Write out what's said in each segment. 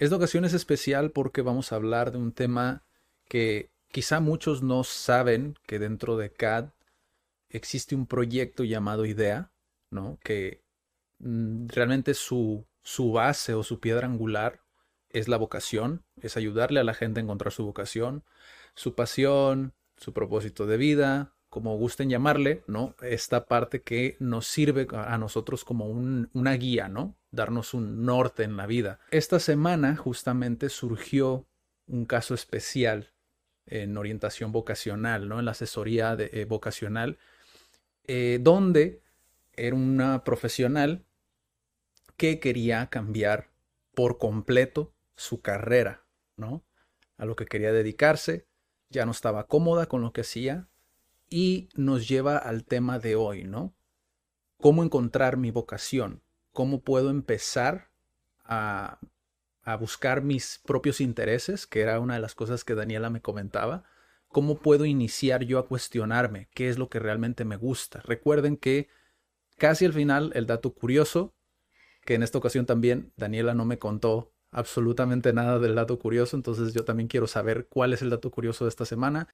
Esta ocasión es especial porque vamos a hablar de un tema que quizá muchos no saben que dentro de CAD existe un proyecto llamado IDEA, ¿no? Que mm, realmente su, su base o su piedra angular es la vocación, es ayudarle a la gente a encontrar su vocación, su pasión, su propósito de vida, como gusten llamarle, ¿no? Esta parte que nos sirve a nosotros como un- una guía, ¿no? Darnos un norte en la vida. Esta semana justamente surgió un caso especial en orientación vocacional, ¿no? En la asesoría eh, vocacional, eh, donde era una profesional que quería cambiar por completo su carrera, ¿no? A lo que quería dedicarse, ya no estaba cómoda con lo que hacía y nos lleva al tema de hoy, ¿no? ¿Cómo encontrar mi vocación? ¿Cómo puedo empezar a, a buscar mis propios intereses? Que era una de las cosas que Daniela me comentaba. ¿Cómo puedo iniciar yo a cuestionarme qué es lo que realmente me gusta? Recuerden que casi al final el dato curioso, que en esta ocasión también Daniela no me contó absolutamente nada del dato curioso, entonces yo también quiero saber cuál es el dato curioso de esta semana.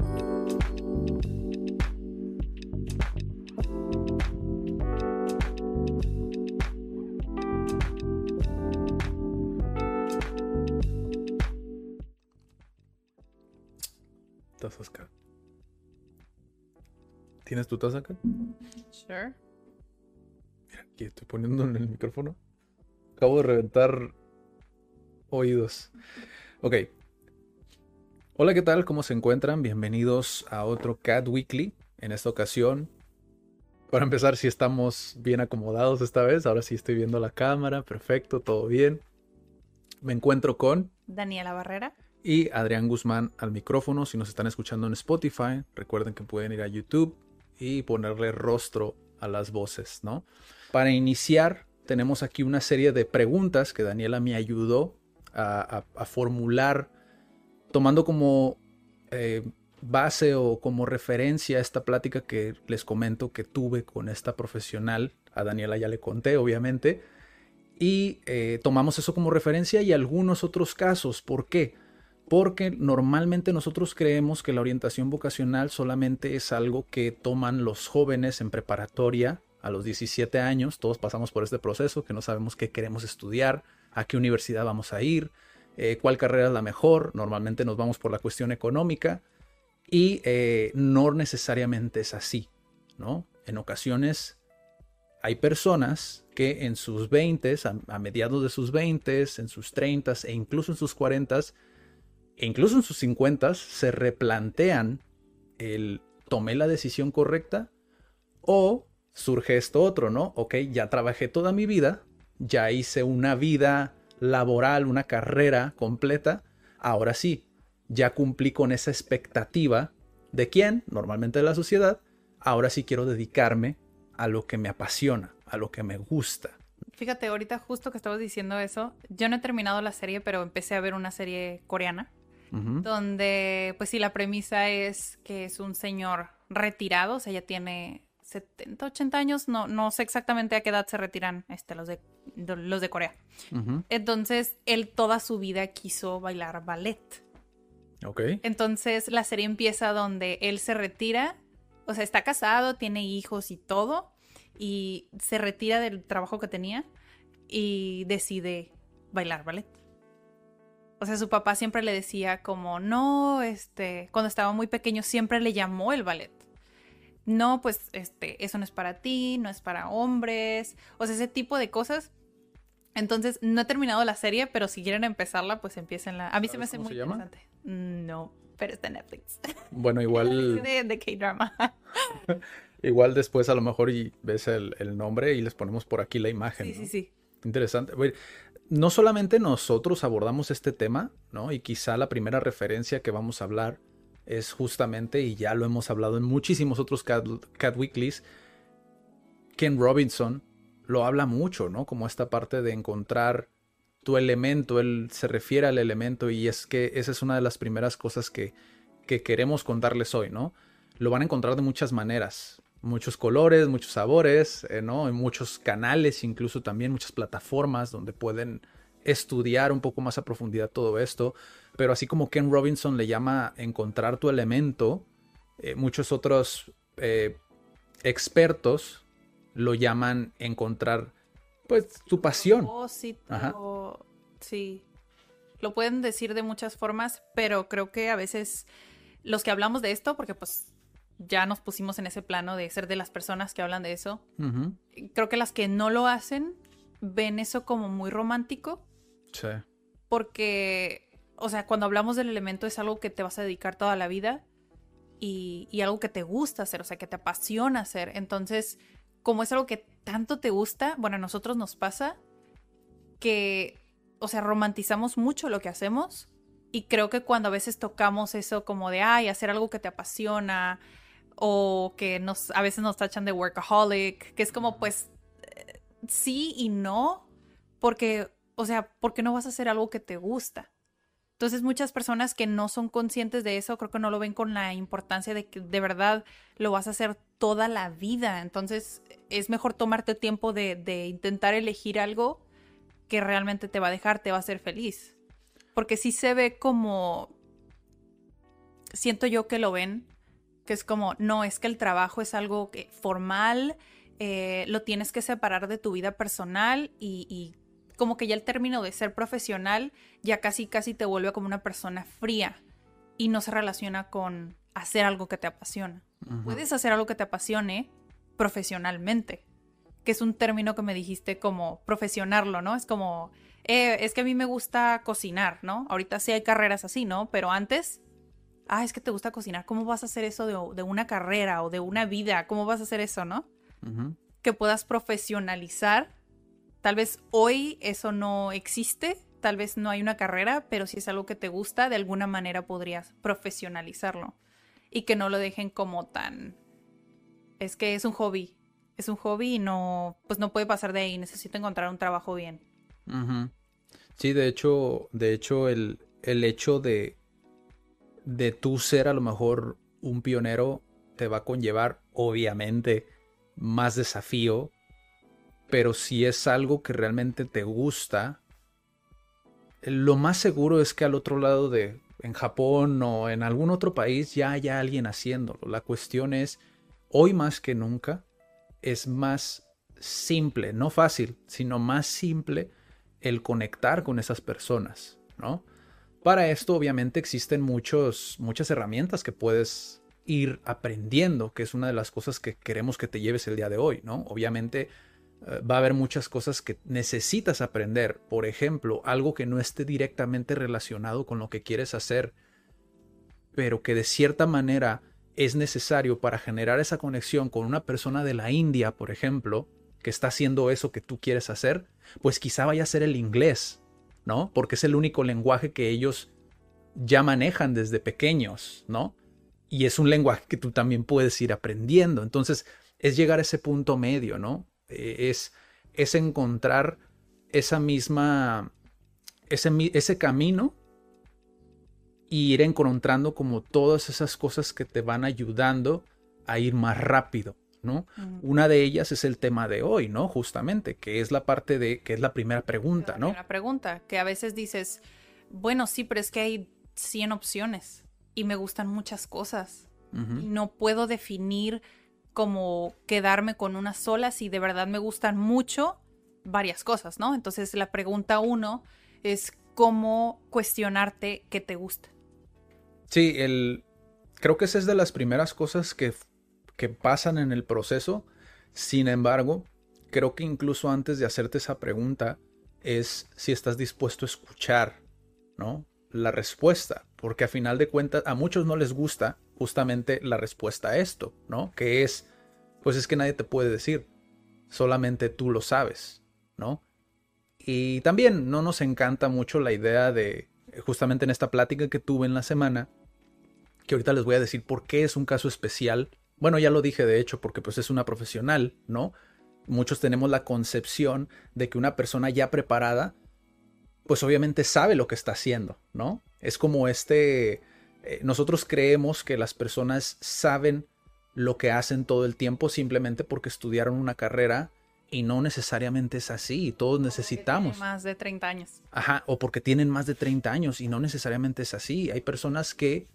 Oscar. ¿Tienes tu taza acá? Sure. Mira, aquí estoy poniendo en el micrófono. Acabo de reventar oídos. Ok. Hola, ¿qué tal? ¿Cómo se encuentran? Bienvenidos a otro Cat Weekly. En esta ocasión, para empezar, si estamos bien acomodados esta vez. Ahora sí estoy viendo la cámara. Perfecto, todo bien. Me encuentro con Daniela Barrera. Y Adrián Guzmán al micrófono. Si nos están escuchando en Spotify, recuerden que pueden ir a YouTube y ponerle rostro a las voces, ¿no? Para iniciar, tenemos aquí una serie de preguntas que Daniela me ayudó a, formular, tomando como eh, base o como referencia esta plática que les comento que tuve con esta profesional. A Daniela ya le conté, obviamente. Y eh, tomamos eso como referencia y algunos otros casos. ¿Por qué? Porque normalmente nosotros creemos que la orientación vocacional solamente es algo que toman los jóvenes en preparatoria a los 17 años. Todos pasamos por este proceso, que no sabemos qué queremos estudiar, a qué universidad vamos a ir, eh, cuál carrera es la mejor. Normalmente nos vamos por la cuestión económica y eh, no necesariamente es así, ¿no? En ocasiones hay personas que en sus 20, a, a mediados de sus 20, en sus 30 e incluso en sus 40 e incluso en sus 50 se replantean el tomé la decisión correcta o surge esto otro, ¿no? Ok, ya trabajé toda mi vida, ya hice una vida laboral, una carrera completa, ahora sí, ya cumplí con esa expectativa de quién, normalmente de la sociedad, ahora sí quiero dedicarme a lo que me apasiona, a lo que me gusta. Fíjate, ahorita justo que estabas diciendo eso, yo no he terminado la serie, pero empecé a ver una serie coreana, Donde pues sí, la premisa es que es un señor retirado, o sea, ya tiene 70, 80 años, no, no sé exactamente a qué edad se retiran este, los, de, los de Corea. Entonces, él toda su vida quiso bailar ballet. Ok. Entonces la serie empieza donde él se retira, o sea, está casado, tiene hijos y todo, y se retira del trabajo que tenía y decide bailar ballet. O sea, su papá siempre le decía como, no, este, cuando estaba muy pequeño siempre le llamó el ballet. No, pues, este, eso no es para ti, no es para hombres, o sea, ese tipo de cosas. Entonces, no he terminado la serie, pero si quieren empezarla, pues empiecenla. A mí se me ¿Sabes hace muy se interesante. No, pero está en Netflix. Bueno, igual, de, de K-drama. igual después a lo mejor y ves el, el nombre y les ponemos por aquí la imagen. Sí, ¿no? sí, sí. Interesante. No solamente nosotros abordamos este tema, ¿no? Y quizá la primera referencia que vamos a hablar es justamente, y ya lo hemos hablado en muchísimos otros Cat, Weeklies, Ken Robinson lo habla mucho, ¿no? Como esta parte de encontrar tu elemento, él se refiere al elemento y es que esa es una de las primeras cosas que, que queremos contarles hoy, ¿no? Lo van a encontrar de muchas maneras, muchos colores, muchos sabores, eh, ¿no? En muchos canales, incluso también muchas plataformas donde pueden estudiar un poco más a profundidad todo esto. Pero así como Ken Robinson le llama encontrar tu elemento, eh, muchos otros eh, expertos lo llaman encontrar pues tu pasión. Sí. Lo pueden decir de muchas formas, pero creo que a veces los que hablamos de esto, porque pues ya nos pusimos en ese plano de ser de las personas que hablan de eso, creo que las que no lo hacen ven eso como muy romántico. Sí. Porque, o sea, cuando hablamos del elemento es algo que te vas a dedicar toda la vida y, y algo que te gusta hacer, o sea, que te apasiona hacer. Entonces, como es algo que tanto te gusta, bueno, a nosotros nos pasa que, o sea, romantizamos mucho lo que hacemos y creo que cuando a veces tocamos eso como de, ay, hacer algo que te apasiona o que nos, a veces nos tachan de workaholic, que es como, pues, eh, sí y no, porque, o sea, ¿por qué no vas a hacer algo que te gusta? Entonces muchas personas que no son conscientes de eso creo que no lo ven con la importancia de que de verdad lo vas a hacer toda la vida. Entonces es mejor tomarte tiempo de, de intentar elegir algo que realmente te va a dejar, te va a hacer feliz. Porque sí se ve como... Siento yo que lo ven, que es como, no, es que el trabajo es algo formal, eh, lo tienes que separar de tu vida personal y, y como que ya el término de ser profesional ya casi casi te vuelve como una persona fría y no se relaciona con hacer algo que te apasiona. Puedes hacer algo que te apasione profesionalmente, que es un término que me dijiste como profesionarlo, ¿no? Es como, eh, es que a mí me gusta cocinar, ¿no? Ahorita sí hay carreras así, ¿no? Pero antes, ah, es que te gusta cocinar, ¿cómo vas a hacer eso de, una carrera o de una vida? ¿Cómo vas a hacer eso, ¿no? Que puedas profesionalizar Tal vez hoy eso no existe, tal vez no hay una carrera, pero si es algo que te gusta, de alguna manera podrías profesionalizarlo y que no lo dejen como tan... Es que es un hobby, es un hobby y no, pues no puede pasar de ahí, necesito encontrar un trabajo bien. Sí, de hecho, de hecho el, el hecho de, de tú ser a lo mejor un pionero te va a conllevar, obviamente, más desafío pero si es algo que realmente te gusta, lo más seguro es que al otro lado de, en Japón o en algún otro país ya haya alguien haciéndolo. La cuestión es, hoy más que nunca, es más simple, no fácil, sino más simple el conectar con esas personas, ¿no? Para esto obviamente existen muchos, muchas herramientas que puedes ir aprendiendo, que es una de las cosas que queremos que te lleves el día de hoy, ¿no? Obviamente eh, va a haber muchas cosas que necesitas aprender. Por ejemplo, algo que no esté directamente relacionado con lo que quieres hacer, pero que de cierta manera es necesario para generar esa conexión con una persona de la India, por ejemplo, que está haciendo eso que tú quieres hacer, pues quizá vaya a ser el inglés, ¿no? Porque es el único lenguaje que ellos ya manejan desde pequeños, ¿no? Y es un lenguaje que tú también puedes ir aprendiendo. Entonces, es llegar a ese punto medio, ¿no? Eh, es, es encontrar esa misma, ese, ese camino y ir encontrando como todas esas cosas que te van ayudando a ir más rápido, ¿no? Una de ellas es el tema de hoy, ¿no? Justamente, que es la parte de, que es la primera pregunta, ¿no? La pregunta, que a veces dices, bueno, sí, pero es que hay 100 opciones y me gustan muchas cosas. y no puedo definir como quedarme con una sola si de verdad me gustan mucho varias cosas, ¿no? Entonces la pregunta uno es cómo cuestionarte qué te gusta. Sí, el, creo que esa es de las primeras cosas que, que pasan en el proceso. Sin embargo, creo que incluso antes de hacerte esa pregunta es si estás dispuesto a escuchar, ¿no? La respuesta, porque a final de cuentas a muchos no les gusta justamente la respuesta a esto, ¿no? Que es, pues es que nadie te puede decir, solamente tú lo sabes, ¿no? Y también no nos encanta mucho la idea de, justamente en esta plática que tuve en la semana, que ahorita les voy a decir por qué es un caso especial. Bueno, ya lo dije de hecho, porque pues es una profesional, ¿no? Muchos tenemos la concepción de que una persona ya preparada, pues obviamente sabe lo que está haciendo, ¿no? Es como este, eh, nosotros creemos que las personas saben lo que hacen todo el tiempo simplemente porque estudiaron una carrera y no necesariamente es así, todos necesitamos. Más de 30 años. Ajá, o porque tienen más de 30 años y no necesariamente es así. Hay personas que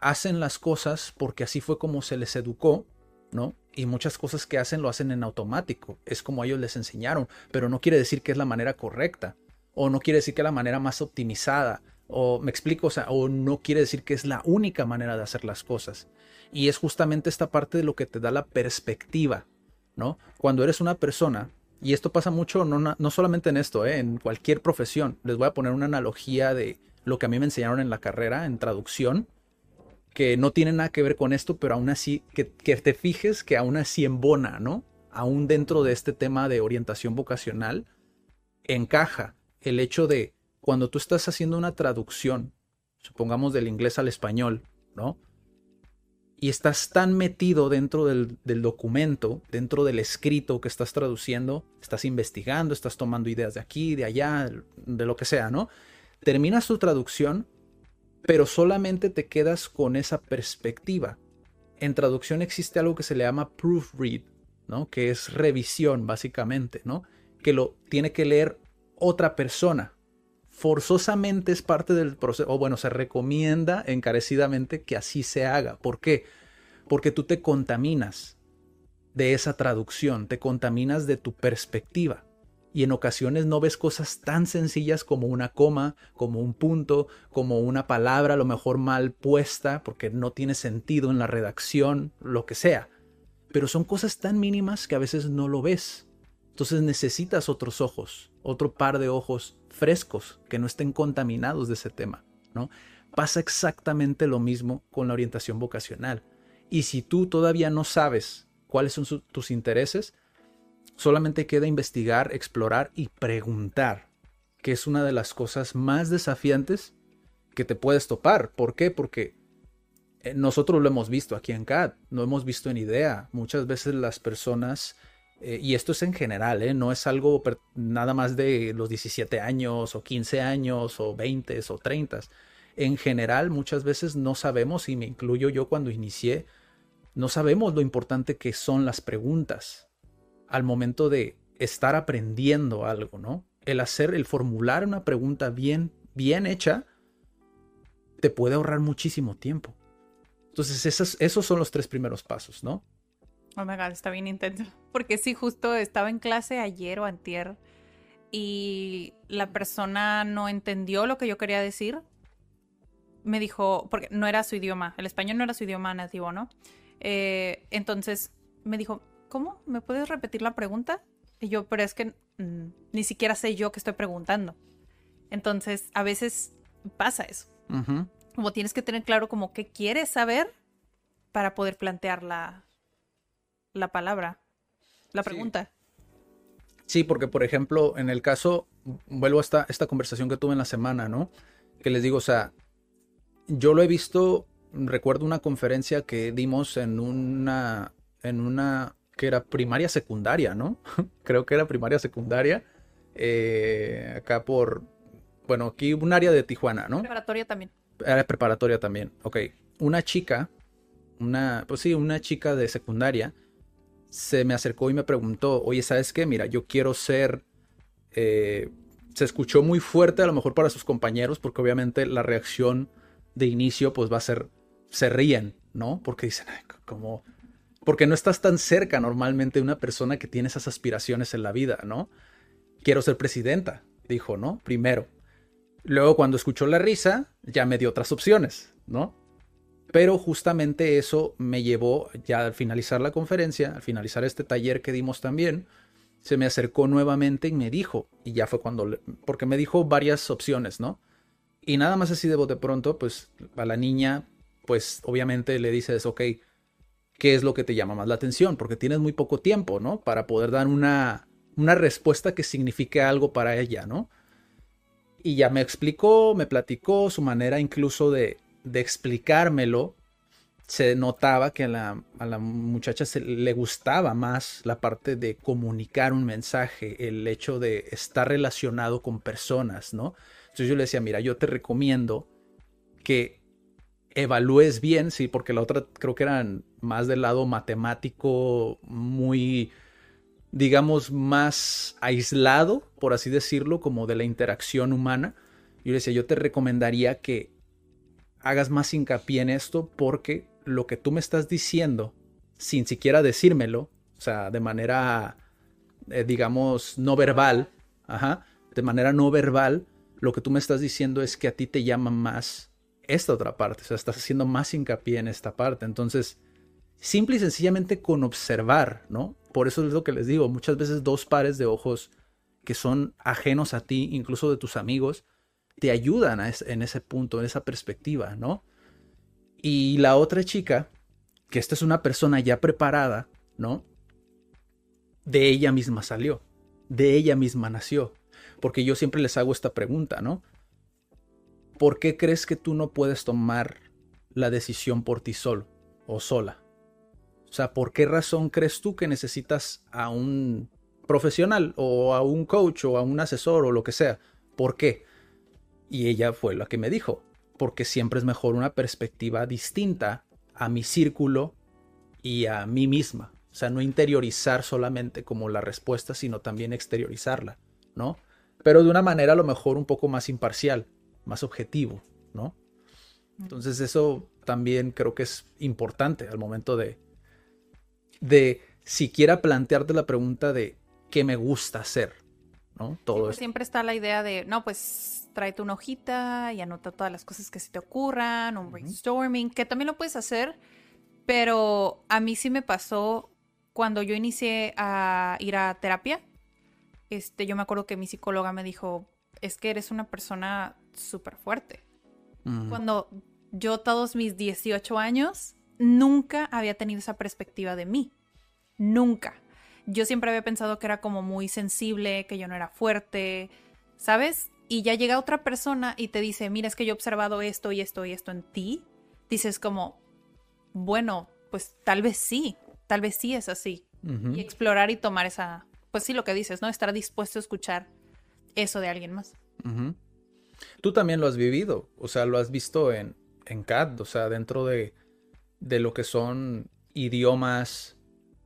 hacen las cosas porque así fue como se les educó, ¿no? Y muchas cosas que hacen lo hacen en automático, es como ellos les enseñaron, pero no quiere decir que es la manera correcta, o no quiere decir que es la manera más optimizada, o me explico, o o no quiere decir que es la única manera de hacer las cosas. Y es justamente esta parte de lo que te da la perspectiva, ¿no? Cuando eres una persona, y esto pasa mucho, no, no solamente en esto, ¿eh? en cualquier profesión, les voy a poner una analogía de lo que a mí me enseñaron en la carrera, en traducción, que no tiene nada que ver con esto, pero aún así, que, que te fijes que aún así embona, ¿no? Aún dentro de este tema de orientación vocacional, encaja el hecho de cuando tú estás haciendo una traducción, supongamos del inglés al español, ¿no? Y estás tan metido dentro del, del, documento, dentro del escrito que estás traduciendo, estás investigando, estás tomando ideas de aquí, de allá, de lo que sea, ¿no? Terminas tu traducción pero solamente te quedas con esa perspectiva. En traducción existe algo que se le llama proofread, ¿no? Que es revisión, básicamente, ¿no? Que lo tiene que leer otra persona. Forzosamente es parte del proceso, o bueno, se recomienda encarecidamente que así se haga. ¿Por qué? Porque tú te contaminas de esa traducción, te contaminas de tu perspectiva y en ocasiones no ves cosas tan sencillas como una coma, como un punto, como una palabra a lo mejor mal puesta porque no tiene sentido en la redacción, lo que sea. Pero son cosas tan mínimas que a veces no lo ves. Entonces necesitas otros ojos, otro par de ojos frescos que no estén contaminados de ese tema, ¿no? Pasa exactamente lo mismo con la orientación vocacional. Y si tú todavía no sabes cuáles son tus intereses, Solamente queda investigar, explorar y preguntar, que es una de las cosas más desafiantes que te puedes topar. ¿Por qué? Porque eh, nosotros lo hemos visto aquí en CAD, no hemos visto en IDEA. Muchas veces las personas, eh, y esto es en general, eh, no es algo nada más de los 17 años o 15 años o 20 o 30. En general, muchas veces no sabemos, y me incluyo yo cuando inicié, no sabemos lo importante que son las preguntas al momento de estar aprendiendo algo, ¿no? El hacer, el formular una pregunta bien, bien hecha, te puede ahorrar muchísimo tiempo. Entonces, esos, esos son los tres primeros pasos, ¿no? Oh my God, está bien intenso. Porque sí, justo estaba en clase ayer o antier y la persona no entendió lo que yo quería decir. Me dijo, porque no era su idioma, el español no era su idioma nativo, ¿no? Eh, entonces me dijo, ¿cómo? ¿Me puedes repetir la pregunta? Y yo, pero es que mm, ni siquiera sé yo qué estoy preguntando. Entonces, a veces pasa eso. Como tienes que tener claro como qué quieres saber para poder plantear la, la palabra, la pregunta. Sí. porque por ejemplo, en el caso, vuelvo a esta, esta conversación que tuve en la semana, ¿no? Que les digo, o sea, yo lo he visto, recuerdo una conferencia que dimos en una, en una que era primaria secundaria, ¿no? Creo que era primaria secundaria. Eh, acá por, bueno, aquí un área de Tijuana, ¿no? Preparatoria también. Era preparatoria también, ok. Una chica, una, pues sí, una chica de secundaria, se me acercó y me preguntó, oye, ¿sabes qué? Mira, yo quiero ser... Eh, se escuchó muy fuerte a lo mejor para sus compañeros, porque obviamente la reacción de inicio pues va a ser, se ríen, ¿no? Porque dicen, Ay, como porque no estás tan cerca normalmente de una persona que tiene esas aspiraciones en la vida, ¿no? Quiero ser presidenta, dijo, ¿no? Primero. Luego cuando escuchó la risa, ya me dio otras opciones, ¿no? Pero justamente eso me llevó, ya al finalizar la conferencia, al finalizar este taller que dimos también, se me acercó nuevamente y me dijo, y ya fue cuando, porque me dijo varias opciones, ¿no? Y nada más así de bote pronto, pues a la niña, pues obviamente le dices, ok, qué es lo que te llama más la atención, porque tienes muy poco tiempo, ¿no? Para poder dar una, una respuesta que signifique algo para ella, ¿no? Y ya me explicó, me platicó su manera incluso de, de explicármelo. Se notaba que a la, a la muchacha se, le gustaba más la parte de comunicar un mensaje, el hecho de estar relacionado con personas, ¿no? Entonces yo le decía, mira, yo te recomiendo que evalúes bien, sí, porque la otra creo que eran más del lado matemático, muy, digamos, más aislado, por así decirlo, como de la interacción humana. Yo le decía, yo te recomendaría que hagas más hincapié en esto porque lo que tú me estás diciendo, sin siquiera decírmelo, o sea, de manera, eh, digamos, no verbal, ajá, de manera no verbal, lo que tú me estás diciendo es que a ti te llama más esta otra parte, o sea, estás haciendo más hincapié en esta parte. Entonces, simple y sencillamente con observar, ¿no? Por eso es lo que les digo, muchas veces dos pares de ojos que son ajenos a ti, incluso de tus amigos, te ayudan en ese punto, en esa perspectiva, ¿no? Y la otra chica, que esta es una persona ya preparada, ¿no? De ella misma salió, de ella misma nació. Porque yo siempre les hago esta pregunta, ¿no? ¿Por qué crees que tú no puedes tomar la decisión por ti solo o sola? O sea, ¿por qué razón crees tú que necesitas a un profesional o a un coach o a un asesor o lo que sea? ¿Por qué? Y ella fue la que me dijo, porque siempre es mejor una perspectiva distinta a mi círculo y a mí misma. O sea, no interiorizar solamente como la respuesta, sino también exteriorizarla, ¿no? Pero de una manera a lo mejor un poco más imparcial, más objetivo, ¿no? Entonces eso también creo que es importante al momento de, de siquiera plantearte la pregunta de qué me gusta hacer, ¿no? Todo pues Siempre está la idea de, no, pues tráete una hojita y anota todas las cosas que se te ocurran, un brainstorming, que también lo puedes hacer, pero a mí sí me pasó cuando yo inicié a ir a terapia. Este, yo me acuerdo que mi psicóloga me dijo, es que eres una persona súper fuerte. Cuando yo todos mis 18 años nunca había tenido esa perspectiva de mí. Nunca. Yo siempre había pensado que era como muy sensible, que yo no era fuerte, ¿sabes? y ya llega otra persona y te dice, mira, es que yo he observado esto y esto y esto en ti, dices como, bueno, pues tal vez sí, tal vez sí es así. Y explorar y tomar esa, pues sí, lo que dices, ¿no? Estar dispuesto a escuchar eso de alguien más. Tú también lo has vivido, o sea, lo has visto en, en CAD, o sea, dentro de, de lo que son idiomas,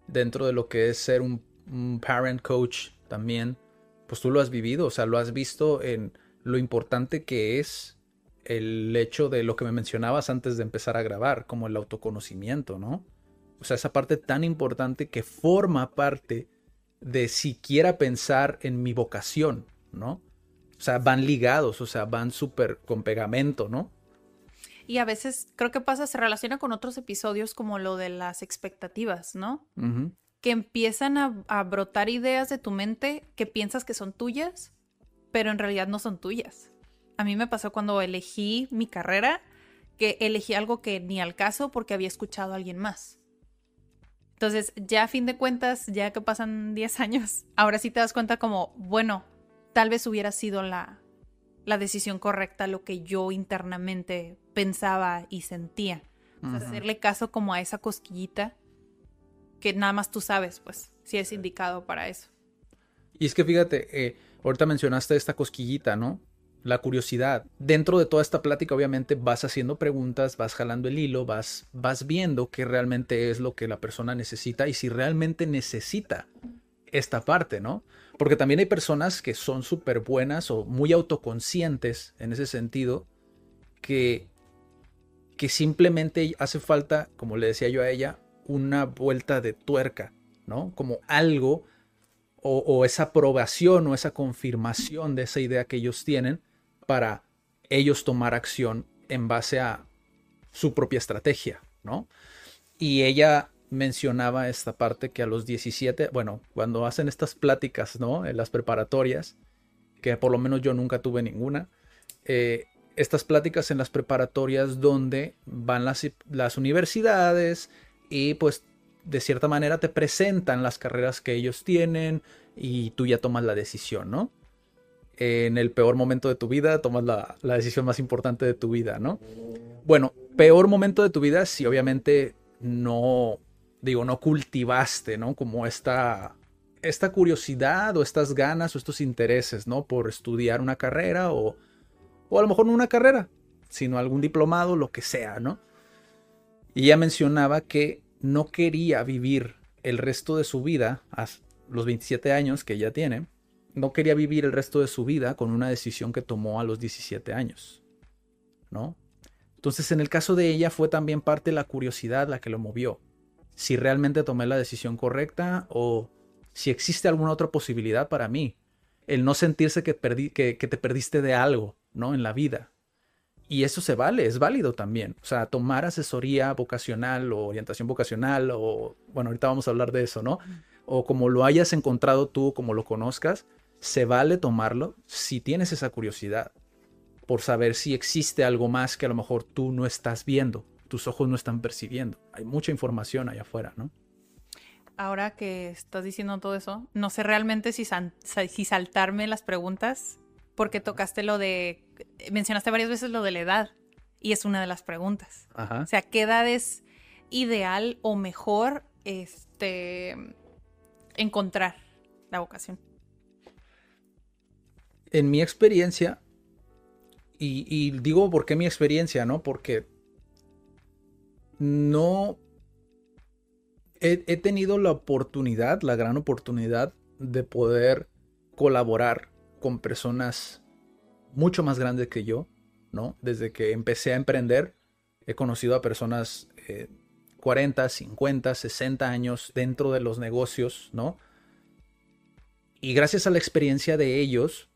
dentro de lo que es ser un, un parent coach también pues tú lo has vivido, o sea, lo has visto en lo importante que es el hecho de lo que me mencionabas antes de empezar a grabar, como el autoconocimiento, ¿no? O sea, esa parte tan importante que forma parte de siquiera pensar en mi vocación, ¿no? O sea, van ligados, o sea, van súper con pegamento, ¿no? Y a veces creo que pasa, se relaciona con otros episodios como lo de las expectativas, ¿no? que empiezan a, brotar ideas de tu mente que piensas que son tuyas, pero en realidad no son tuyas. A mí me pasó cuando elegí mi carrera, que elegí algo que ni al caso porque había escuchado a alguien más. Entonces, ya a fin de cuentas, ya que pasan 10 años, ahora sí te das cuenta como, bueno, tal vez hubiera sido la, la decisión correcta lo que yo internamente pensaba y sentía. hacerle caso como a esa cosquillita que nada más tú sabes, pues, si es indicado para eso. Y es que fíjate, eh, ahorita mencionaste esta cosquillita, ¿no? La curiosidad. Dentro de toda esta plática, obviamente, vas haciendo preguntas, vas jalando el hilo, vas, vas viendo qué realmente es lo que la persona necesita y si realmente necesita esta parte, ¿no? Porque también hay personas que son súper buenas o muy autoconscientes en ese sentido, que, que simplemente hace falta, como le decía yo a ella, una vuelta de tuerca, ¿no? Como algo o, esa aprobación o esa confirmación de esa idea que ellos tienen para ellos tomar acción en base a su propia estrategia, ¿no? Y ella mencionaba esta parte que a los 17, bueno, cuando hacen estas pláticas, ¿no? En las preparatorias, que por lo menos yo nunca tuve ninguna, eh, estas pláticas en las preparatorias donde van las, las universidades y pues de cierta manera te presentan las carreras que ellos tienen, y tú ya tomas la decisión, ¿no? En el peor momento de tu vida tomas la, la decisión más importante de tu vida, ¿no? Bueno, peor momento de tu vida si obviamente no, digo, no cultivaste, ¿no? Como esta, esta curiosidad o estas ganas o estos intereses, ¿no? Por estudiar una carrera o, o a lo mejor no una carrera, sino algún diplomado, lo que sea, ¿no? Y ella mencionaba que no quería vivir el resto de su vida, a los 27 años que ella tiene, no quería vivir el resto de su vida con una decisión que tomó a los 17 años, ¿no? Entonces, en el caso de ella fue también parte de la curiosidad la que lo movió. Si realmente tomé la decisión correcta o si existe alguna otra posibilidad para mí. El no sentirse que, perdí, que, te perdiste de algo, ¿no? En la vida. Y eso se vale, es válido también. O sea, tomar asesoría vocacional o orientación vocacional o, bueno, ahorita vamos a hablar de eso, ¿no? O como lo hayas encontrado tú, como lo conozcas, se vale tomarlo si tienes esa curiosidad por saber si existe algo más que a lo mejor tú no estás viendo, tus ojos no están percibiendo. Hay mucha información allá afuera, ¿no? Ahora que estás diciendo todo eso, no sé realmente si, si saltarme las preguntas, porque tocaste lo de, mencionaste varias veces lo de la edad, y es una de las preguntas. O sea, ¿qué edad es ideal o mejor este, encontrar la vocación? En mi experiencia, y, digo por qué mi experiencia, ¿no? Porque no he, tenido la oportunidad, la gran oportunidad de poder colaborar con personas mucho más grandes que yo, ¿no? Desde que empecé a emprender, he conocido a personas 40, 50, 60 años dentro de los negocios, ¿no? Y gracias a la experiencia de ellos,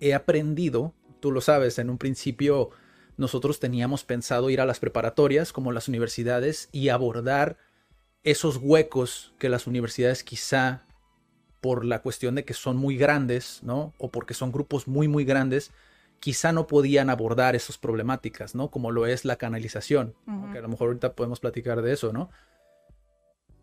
he aprendido tú lo sabes, en un principio nosotros teníamos pensado ir a las preparatorias como las universidades y abordar esos huecos que las universidades quizá por la cuestión de que son muy grandes, ¿no? O porque son grupos muy, muy grandes, quizá no podían abordar esas problemáticas, ¿no? Como lo es la canalización, que a lo mejor ahorita podemos platicar de eso, ¿no?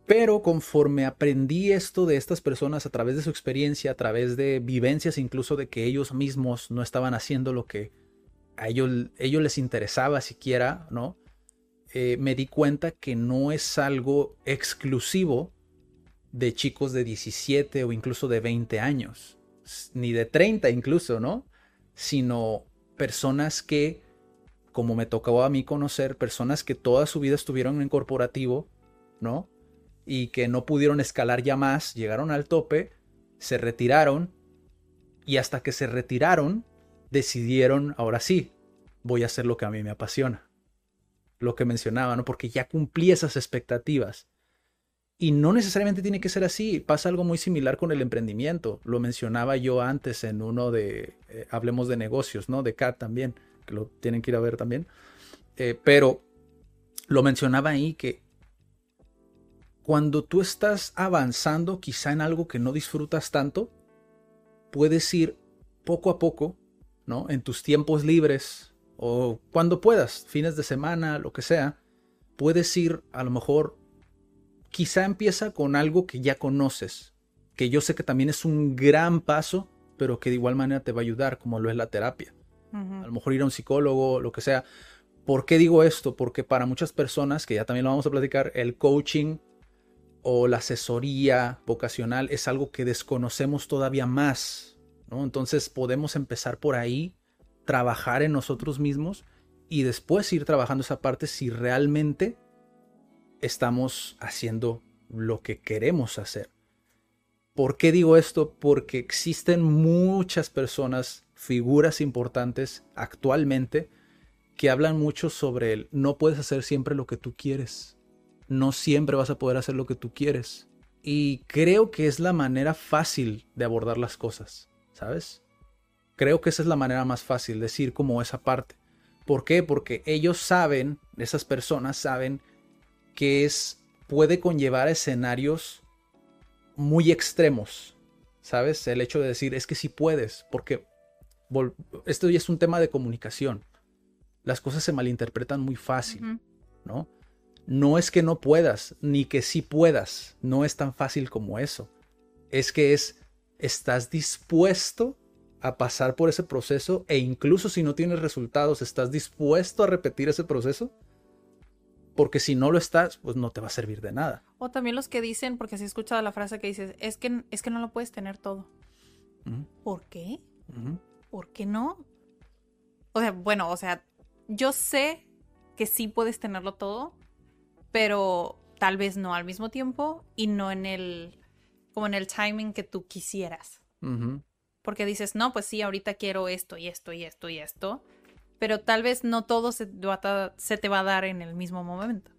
Pero conforme aprendí esto de estas personas a través de su experiencia, a través de vivencias incluso de que ellos mismos no estaban haciendo lo que a ellos, ellos les interesaba siquiera, ¿no? Eh, me di cuenta que no es algo exclusivo de chicos de 17 o incluso de 20 años, ni de 30 incluso, ¿no? Sino personas que, como me tocaba a mí conocer, personas que toda su vida estuvieron en corporativo, ¿no? y que no pudieron escalar ya más, llegaron al tope, se retiraron y hasta que se retiraron decidieron, ahora sí, voy a hacer lo que a mí me apasiona. Lo que mencionaba, ¿no? Porque ya cumplí esas expectativas. Y no necesariamente tiene que ser así. Pasa algo muy similar con el emprendimiento. Lo mencionaba yo antes en uno de, eh, hablemos de negocios, ¿no? De CAT también, que lo tienen que ir a ver también. Eh, pero lo mencionaba ahí que cuando tú estás avanzando quizá en algo que no disfrutas tanto, puedes ir poco a poco, ¿no? En tus tiempos libres o cuando puedas, fines de semana, lo que sea, puedes ir a lo mejor, quizá empieza con algo que ya conoces, que yo sé que también es un gran paso, pero que de igual manera te va a ayudar, como lo es la terapia. A lo mejor ir a un psicólogo, lo que sea. ¿Por qué digo esto? Porque para muchas personas, que ya también lo vamos a platicar, el coaching o la asesoría vocacional es algo que desconocemos todavía más. ¿no? Entonces podemos empezar por ahí, trabajar en nosotros mismos y después ir trabajando esa parte si realmente estamos haciendo lo que queremos hacer. ¿Por qué digo esto? Porque existen muchas personas, figuras importantes actualmente, que hablan mucho sobre el no puedes hacer siempre lo que tú quieres no siempre vas a poder hacer lo que tú quieres. Y creo que es la manera fácil de abordar las cosas, ¿sabes? Creo que esa es la manera más fácil, decir como esa parte. ¿Por qué? Porque ellos saben, esas personas saben que es puede conllevar escenarios muy extremos, ¿sabes? El hecho de decir, es que sí puedes, porque esto ya es un tema de comunicación. Las cosas se malinterpretan muy fácil, ¿no? no es que no puedas, ni que sí puedas, no es tan fácil como eso. es que es, estás dispuesto a pasar por ese proceso e incluso si no tienes resultados, estás dispuesto a repetir ese proceso. Porque si no lo estás, pues no te va a servir de nada. O también los que dicen, porque si he escuchado la frase que dices, es que, es que no lo puedes tener todo. ¿Por qué? ¿Por qué no? O sea, bueno, o sea, yo sé que sí puedes tenerlo todo, pero tal vez no al mismo tiempo y no en el, como en el timing que tú quisieras. Porque dices, no, pues sí, ahorita quiero esto y esto y esto y esto, pero tal vez no todo se, se te va a dar en el mismo momento.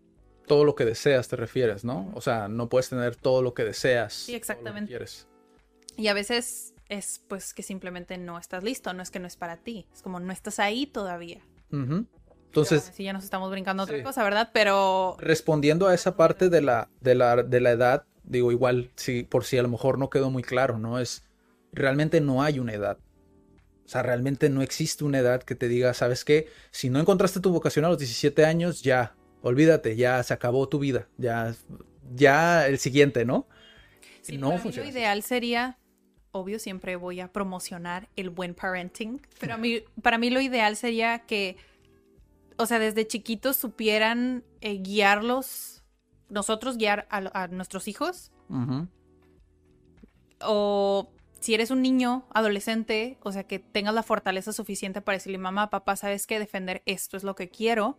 Todo lo que deseas te refieres, ¿no? O sea, no puedes tener todo lo que deseas. Sí, exactamente. Y a veces es pues que simplemente no estás listo, no es que no es para ti, es como no estás ahí todavía. Entonces... Sí, ya nos estamos brincando otra cosa, ¿verdad? Pero... Respondiendo a esa parte de la, de la, de la edad, digo igual, si, por si a lo mejor no quedó muy claro, ¿no? Es, realmente no hay una edad. O sea, realmente no existe una edad que te diga, ¿sabes qué? Si no encontraste tu vocación a los 17 años, ya, olvídate, ya se acabó tu vida, ya, ya el siguiente, ¿no? Sí, no funciona. Lo ideal sería obvio, siempre voy a promocionar el buen parenting, pero a mí, para mí lo ideal sería que, o sea, desde chiquitos supieran eh, guiarlos, nosotros guiar a, nuestros hijos. O si eres un niño, adolescente, o sea, que tengas la fortaleza suficiente para decirle, mamá, papá, ¿sabes qué? Defender esto es lo que quiero,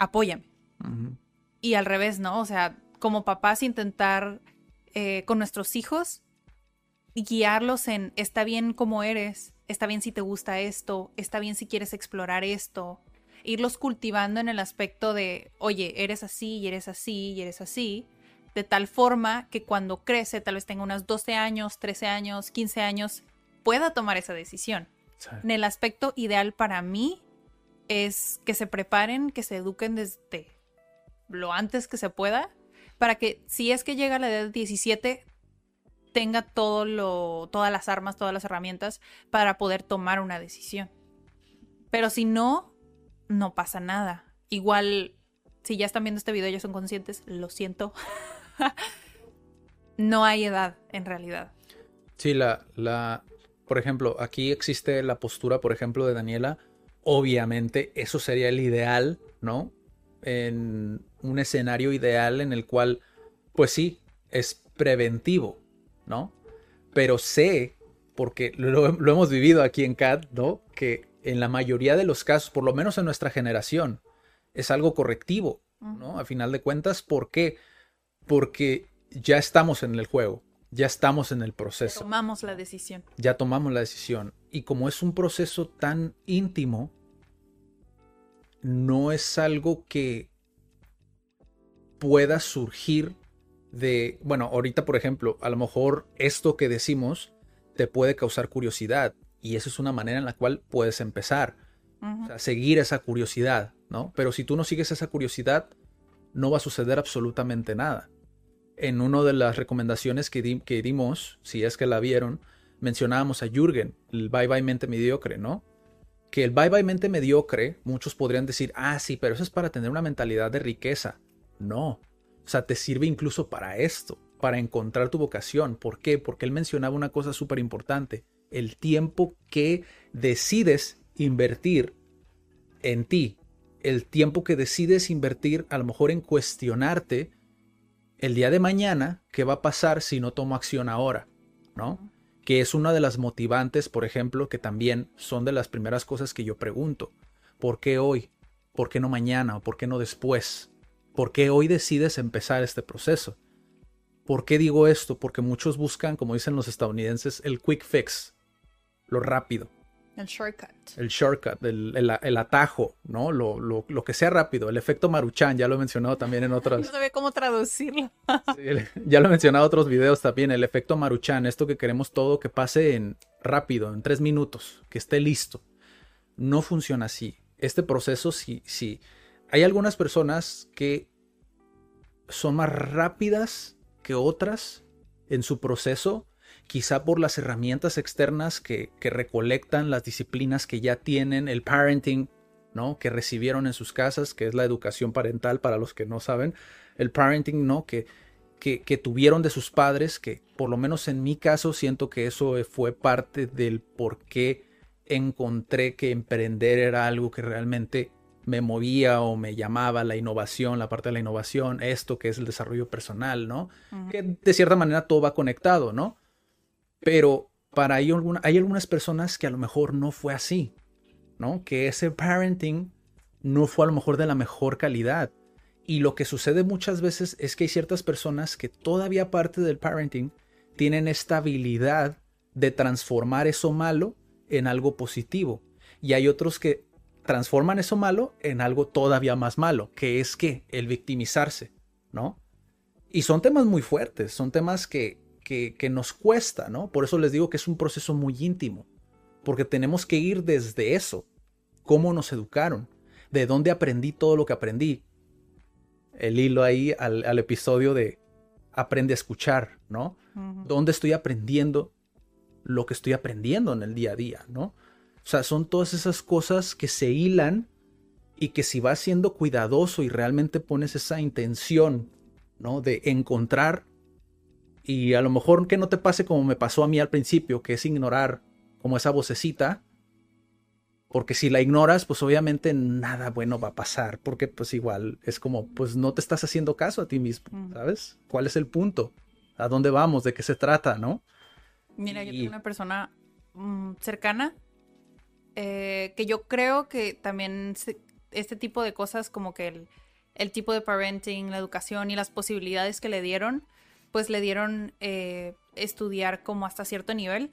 apóyame. Y al revés, ¿no? O sea, como papás intentar eh, con nuestros hijos guiarlos en está bien como eres, está bien si te gusta esto, está bien si quieres explorar esto, irlos cultivando en el aspecto de, oye, eres así y eres así y eres así, de tal forma que cuando crece, tal vez tenga unos 12 años, 13 años, 15 años, pueda tomar esa decisión. En el aspecto ideal para mí es que se preparen, que se eduquen desde lo antes que se pueda, para que si es que llega a la edad de 17, tenga todo lo, todas las armas, todas las herramientas para poder tomar una decisión. Pero si no, no pasa nada. Igual, si ya están viendo este video, ya son conscientes, lo siento. no hay edad en realidad. Sí, la, la, por ejemplo, aquí existe la postura, por ejemplo, de Daniela. Obviamente, eso sería el ideal, ¿no? En un escenario ideal en el cual, pues sí, es preventivo. ¿no? Pero sé, porque lo, hemos vivido aquí en CAD, ¿no? Que en la mayoría de los casos, por lo menos en nuestra generación, es algo correctivo, ¿no? A final de cuentas, ¿por qué? Porque ya estamos en el juego, ya estamos en el proceso. Ya tomamos la decisión. Ya tomamos la decisión. Y como es un proceso tan íntimo, no es algo que pueda surgir de, bueno, ahorita por ejemplo, a lo mejor esto que decimos te puede causar curiosidad y esa es una manera en la cual puedes empezar, o sea, seguir esa curiosidad, ¿no? Pero si tú no sigues esa curiosidad, no va a suceder absolutamente nada. En una de las recomendaciones que, que dimos, si es que la vieron, mencionábamos a Jürgen, el bye bye mente mediocre, ¿no? Que el bye bye mente mediocre, muchos podrían decir, ah, sí, pero eso es para tener una mentalidad de riqueza. No, o sea, te sirve incluso para esto, para encontrar tu vocación. ¿Por qué? Porque él mencionaba una cosa súper importante, el tiempo que decides invertir en ti, el tiempo que decides invertir a lo mejor en cuestionarte el día de mañana qué va a pasar si no tomo acción ahora, ¿no? Que es una de las motivantes, por ejemplo, que también son de las primeras cosas que yo pregunto. ¿Por qué hoy? ¿Por qué no mañana? ¿O por qué no después? ¿Por qué hoy decides empezar este proceso? ¿Por qué digo esto? Porque muchos buscan, como dicen los estadounidenses, el quick fix, lo rápido. El shortcut. El shortcut, el, atajo, ¿no? Lo, lo, lo, que sea rápido, el efecto maruchan, ya lo he mencionado también en otras. No sabía cómo traducirlo. ya lo he mencionado en otros videos también, el efecto maruchan, esto que queremos todo que pase en rápido, en tres minutos, que esté listo. No funciona así. Este proceso, si, si, hay algunas personas que son más rápidas que otras en su proceso, quizá por las herramientas externas que, recolectan, las disciplinas que ya tienen, el parenting, ¿no? Que recibieron en sus casas, que es la educación parental para los que no saben, el parenting, ¿no? Que, que, que, tuvieron de sus padres, que por lo menos en mi caso siento que eso fue parte del por qué encontré que emprender era algo que realmente me movía o me llamaba la innovación, la parte de la innovación, esto que es el desarrollo personal, ¿no? Que de cierta manera todo va conectado, ¿no? Pero para hay, hay algunas personas que a lo mejor no fue así, ¿no? Que ese parenting no fue a lo mejor de la mejor calidad. Y lo que sucede muchas veces es que hay ciertas personas que todavía parte del parenting tienen esta habilidad de transformar eso malo en algo positivo. Y hay otros que transforman eso malo en algo todavía más malo, que es que el victimizarse, ¿no? Y son temas muy fuertes, son temas que, que, que nos cuesta, ¿no? Por eso les digo que es un proceso muy íntimo, porque tenemos que ir desde eso, cómo nos educaron, de dónde aprendí todo lo que aprendí. El hilo ahí al, al episodio de aprende a escuchar, ¿no? ¿Dónde estoy aprendiendo lo que estoy aprendiendo en el día a día, ¿no? O sea, son todas esas cosas que se hilan y que si vas siendo cuidadoso y realmente pones esa intención, ¿no? De encontrar y a lo mejor que no te pase como me pasó a mí al principio, que es ignorar como esa vocecita, porque si la ignoras, pues obviamente nada bueno va a pasar, porque pues igual es como, pues no te estás haciendo caso a ti mismo, ¿sabes? ¿Cuál es el punto? ¿A dónde vamos? ¿De qué se trata, no? Mira, yo tengo una persona mm, cercana eh, que yo creo que también este tipo de cosas como que el, tipo de parenting, la educación y las posibilidades que le dieron, pues le dieron eh, estudiar como hasta cierto nivel.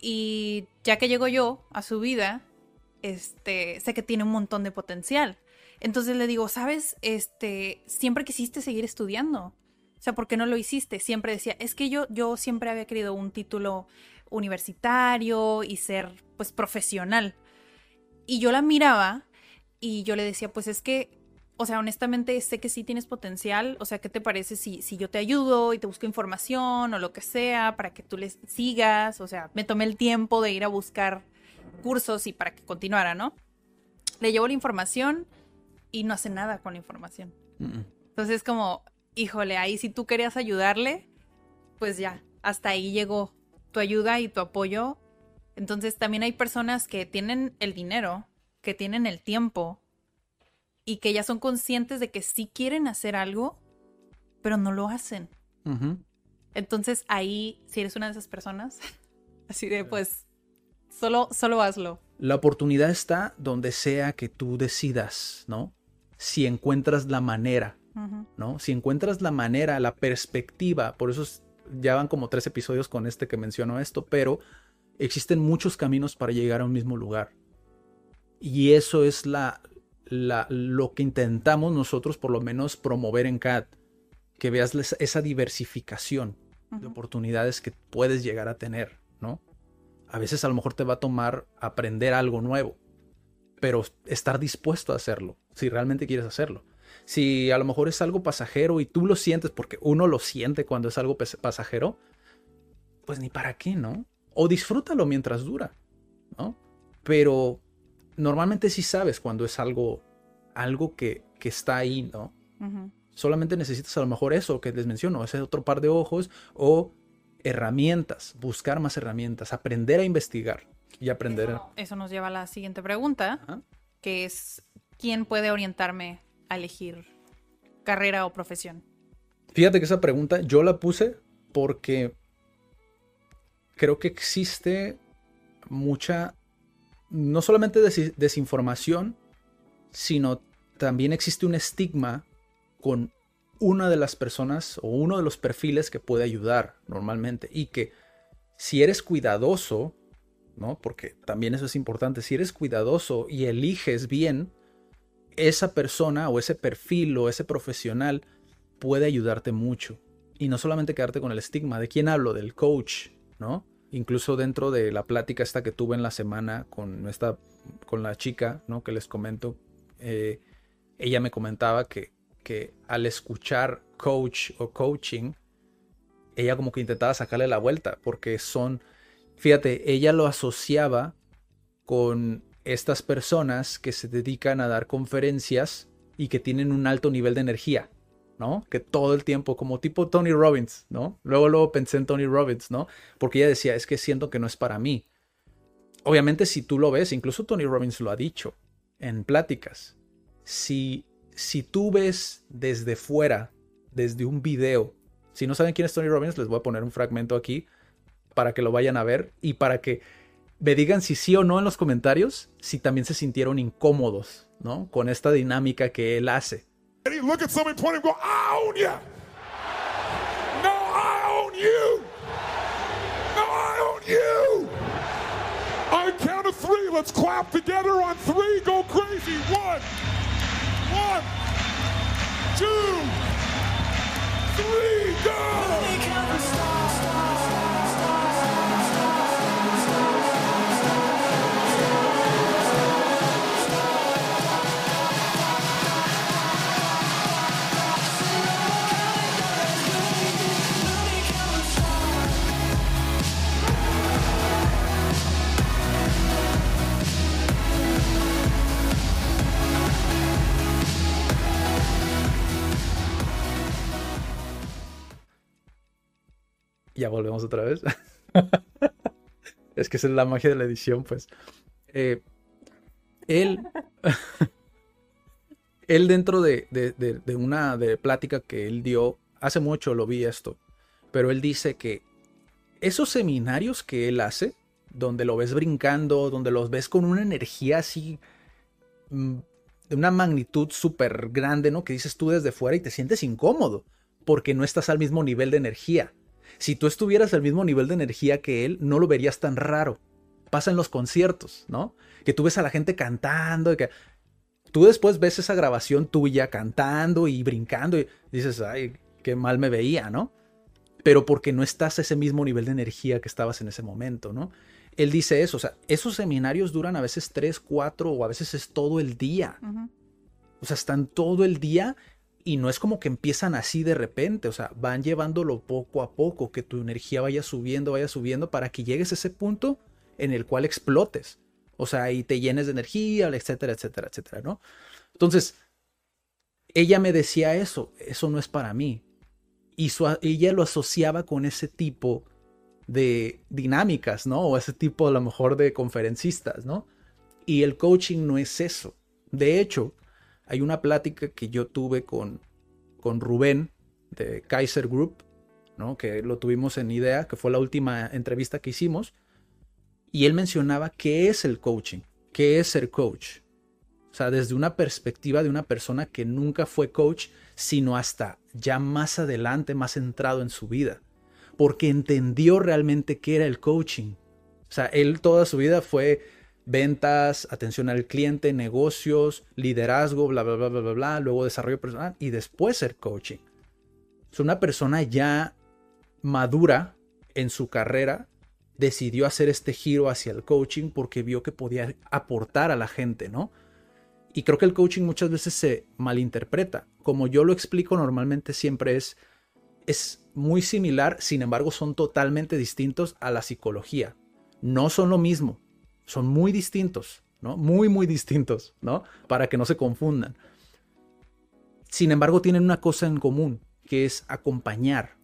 Y ya que llego yo a su vida, este, sé que tiene un montón de potencial. Entonces le digo, ¿sabes? Este, siempre quisiste seguir estudiando. O sea, ¿por qué no lo hiciste? Siempre decía, es que yo, yo siempre había querido un título universitario y ser pues profesional. Y yo la miraba y yo le decía, pues es que, o sea, honestamente sé que sí tienes potencial, o sea, ¿qué te parece si, si yo te ayudo y te busco información o lo que sea para que tú les sigas? O sea, me tomé el tiempo de ir a buscar cursos y para que continuara, ¿no? Le llevo la información y no hace nada con la información. Entonces, como, híjole, ahí si tú querías ayudarle, pues ya, hasta ahí llegó tu ayuda y tu apoyo. Entonces también hay personas que tienen el dinero, que tienen el tiempo y que ya son conscientes de que sí quieren hacer algo, pero no lo hacen. Entonces ahí, si eres una de esas personas, así de pues, solo, solo hazlo. La oportunidad está donde sea que tú decidas, ¿no? Si encuentras la manera, ¿no? Si encuentras la manera, la perspectiva, por eso es ya van como tres episodios con este que menciono esto, pero existen muchos caminos para llegar a un mismo lugar. Y eso es la, lo que intentamos nosotros por lo menos promover en CAD, que veas esa diversificación de oportunidades que puedes llegar a tener, ¿no? A veces a lo mejor te va a tomar aprender algo nuevo, pero estar dispuesto a hacerlo, si realmente quieres hacerlo. Si a lo mejor es algo pasajero y tú lo sientes, porque uno lo siente cuando es algo pasajero, pues ni para qué, ¿no? O disfrútalo mientras dura, ¿no? Pero normalmente sí sabes cuando es algo, algo que, que está ahí, ¿no? Solamente necesitas a lo mejor eso que les menciono, ese otro par de ojos o herramientas, buscar más herramientas, aprender a investigar y aprender. Eso, nos lleva a la siguiente pregunta, que es, ¿quién puede orientarme elegir carrera o profesión? Fíjate que esa pregunta yo la puse porque creo que existe mucha, no solamente desinformación, sino también existe un estigma con una de las personas o uno de los perfiles que puede ayudar normalmente y que si eres cuidadoso, ¿no? Porque también eso es importante, si eres cuidadoso y eliges bien, esa persona o ese perfil o ese profesional puede ayudarte mucho. Y no solamente quedarte con el estigma. ¿De quién hablo? Del coach, ¿no? Incluso dentro de la plática esta que tuve en la semana con, esta, con la chica, ¿no? Que les comento, eh, ella me comentaba que, que al escuchar coach o coaching, ella como que intentaba sacarle la vuelta, porque son, fíjate, ella lo asociaba con estas personas que se dedican a dar conferencias y que tienen un alto nivel de energía, ¿no? Que todo el tiempo, como tipo Tony Robbins, ¿no? Luego, luego pensé en Tony Robbins, ¿no? Porque ella decía, es que siento que no es para mí. Obviamente, si tú lo ves, incluso Tony Robbins lo ha dicho en pláticas, si, si tú ves desde fuera, desde un video, si no saben quién es Tony Robbins, les voy a poner un fragmento aquí para que lo vayan a ver y para que me digan si sí o no en los comentarios, si también se sintieron incómodos, ¿no? Con esta dinámica que él hace. And he look at somebody point and go, I own you. No, I own you. No, I own you. I count of three. Let's clap together on three. Go crazy. One, one, two, three, volvemos otra vez. es que es la magia de la edición, pues. Eh, él, él dentro de, de, de, una plática que él dio, hace mucho lo vi esto, pero él dice que esos seminarios que él hace, donde lo ves brincando, donde los ves con una energía así, mm, de una magnitud súper grande, ¿no? Que dices tú desde fuera y te sientes incómodo, porque no estás al mismo nivel de energía. Si tú estuvieras al mismo nivel de energía que él, no lo verías tan raro. Pasa en los conciertos, ¿no? Que tú ves a la gente cantando y que tú después ves esa grabación tuya cantando y brincando y dices, ay, qué mal me veía, ¿no? Pero porque no estás a ese mismo nivel de energía que estabas en ese momento, ¿no? Él dice eso, o sea, esos seminarios duran a veces tres, cuatro o a veces es todo el día. Uh -huh. O sea, están todo el día y no es como que empiezan así de repente, o sea, van llevándolo poco a poco, que tu energía vaya subiendo, vaya subiendo para que llegues a ese punto en el cual explotes. O sea, y te llenes de energía, etcétera, etcétera, etcétera, ¿no? Entonces, ella me decía eso, eso no es para mí. Y su, ella lo asociaba con ese tipo de dinámicas, ¿no? O ese tipo a lo mejor de conferencistas, ¿no? Y el coaching no es eso. De hecho, hay una plática que yo tuve con, con Rubén de Kaiser Group, ¿no? que lo tuvimos en idea, que fue la última entrevista que hicimos, y él mencionaba qué es el coaching, qué es ser coach. O sea, desde una perspectiva de una persona que nunca fue coach, sino hasta ya más adelante, más centrado en su vida, porque entendió realmente qué era el coaching. O sea, él toda su vida fue ventas, atención al cliente, negocios, liderazgo, bla, bla, bla, bla, bla, bla, luego desarrollo personal y después ser coaching. Es una persona ya madura en su carrera, decidió hacer este giro hacia el coaching porque vio que podía aportar a la gente, ¿no? Y creo que el coaching muchas veces se malinterpreta. Como yo lo explico normalmente siempre es, es muy similar, sin embargo son totalmente distintos a la psicología. No son lo mismo son muy distintos, ¿no? Muy, muy distintos, ¿no? Para que no se confundan. Sin embargo, tienen una cosa en común, que es acompañar.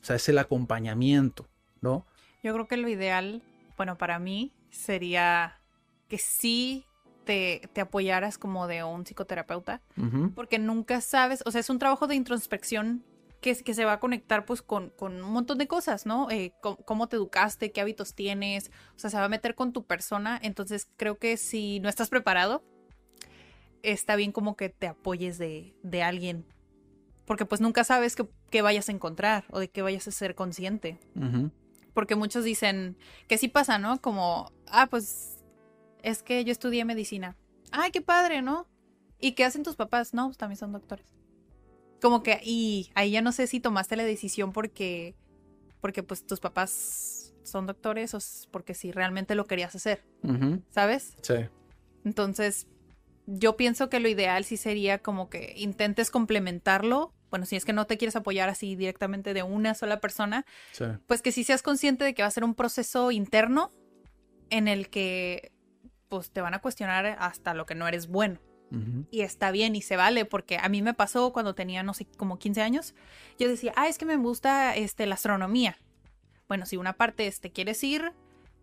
O sea, es el acompañamiento, ¿no? Yo creo que lo ideal, bueno, para mí sería que sí te, te apoyaras como de un psicoterapeuta, uh -huh. porque nunca sabes, o sea, es un trabajo de introspección que, que, se va a conectar pues con, con un montón de cosas, ¿no? Eh, cómo, cómo, te educaste, qué hábitos tienes, o sea, se va a meter con tu persona, entonces creo que si no estás preparado, está bien como que te apoyes de, de alguien, porque pues nunca sabes qué, qué, vayas a encontrar o de qué vayas a ser consciente. Uh -huh. Porque muchos dicen que sí pasa, ¿no? Como, ah, pues es que yo estudié medicina. Ay, qué padre, ¿no? ¿Y qué hacen tus papás? No, pues también son doctores como que y ahí ya no sé si tomaste la decisión porque porque pues tus papás son doctores o porque si realmente lo querías hacer, uh -huh. ¿sabes? Sí. Entonces, yo pienso que lo ideal sí sería como que intentes complementarlo. Bueno, si es que no te quieres apoyar así directamente de una sola persona, sí. pues que sí seas consciente de que va a ser un proceso interno en el que pues te van a cuestionar hasta lo que no eres bueno. Y está bien y se vale, porque a mí me pasó cuando tenía, no sé, como 15 años. Yo decía, ah, es que me gusta este, la astronomía. Bueno, si una parte es, te quieres ir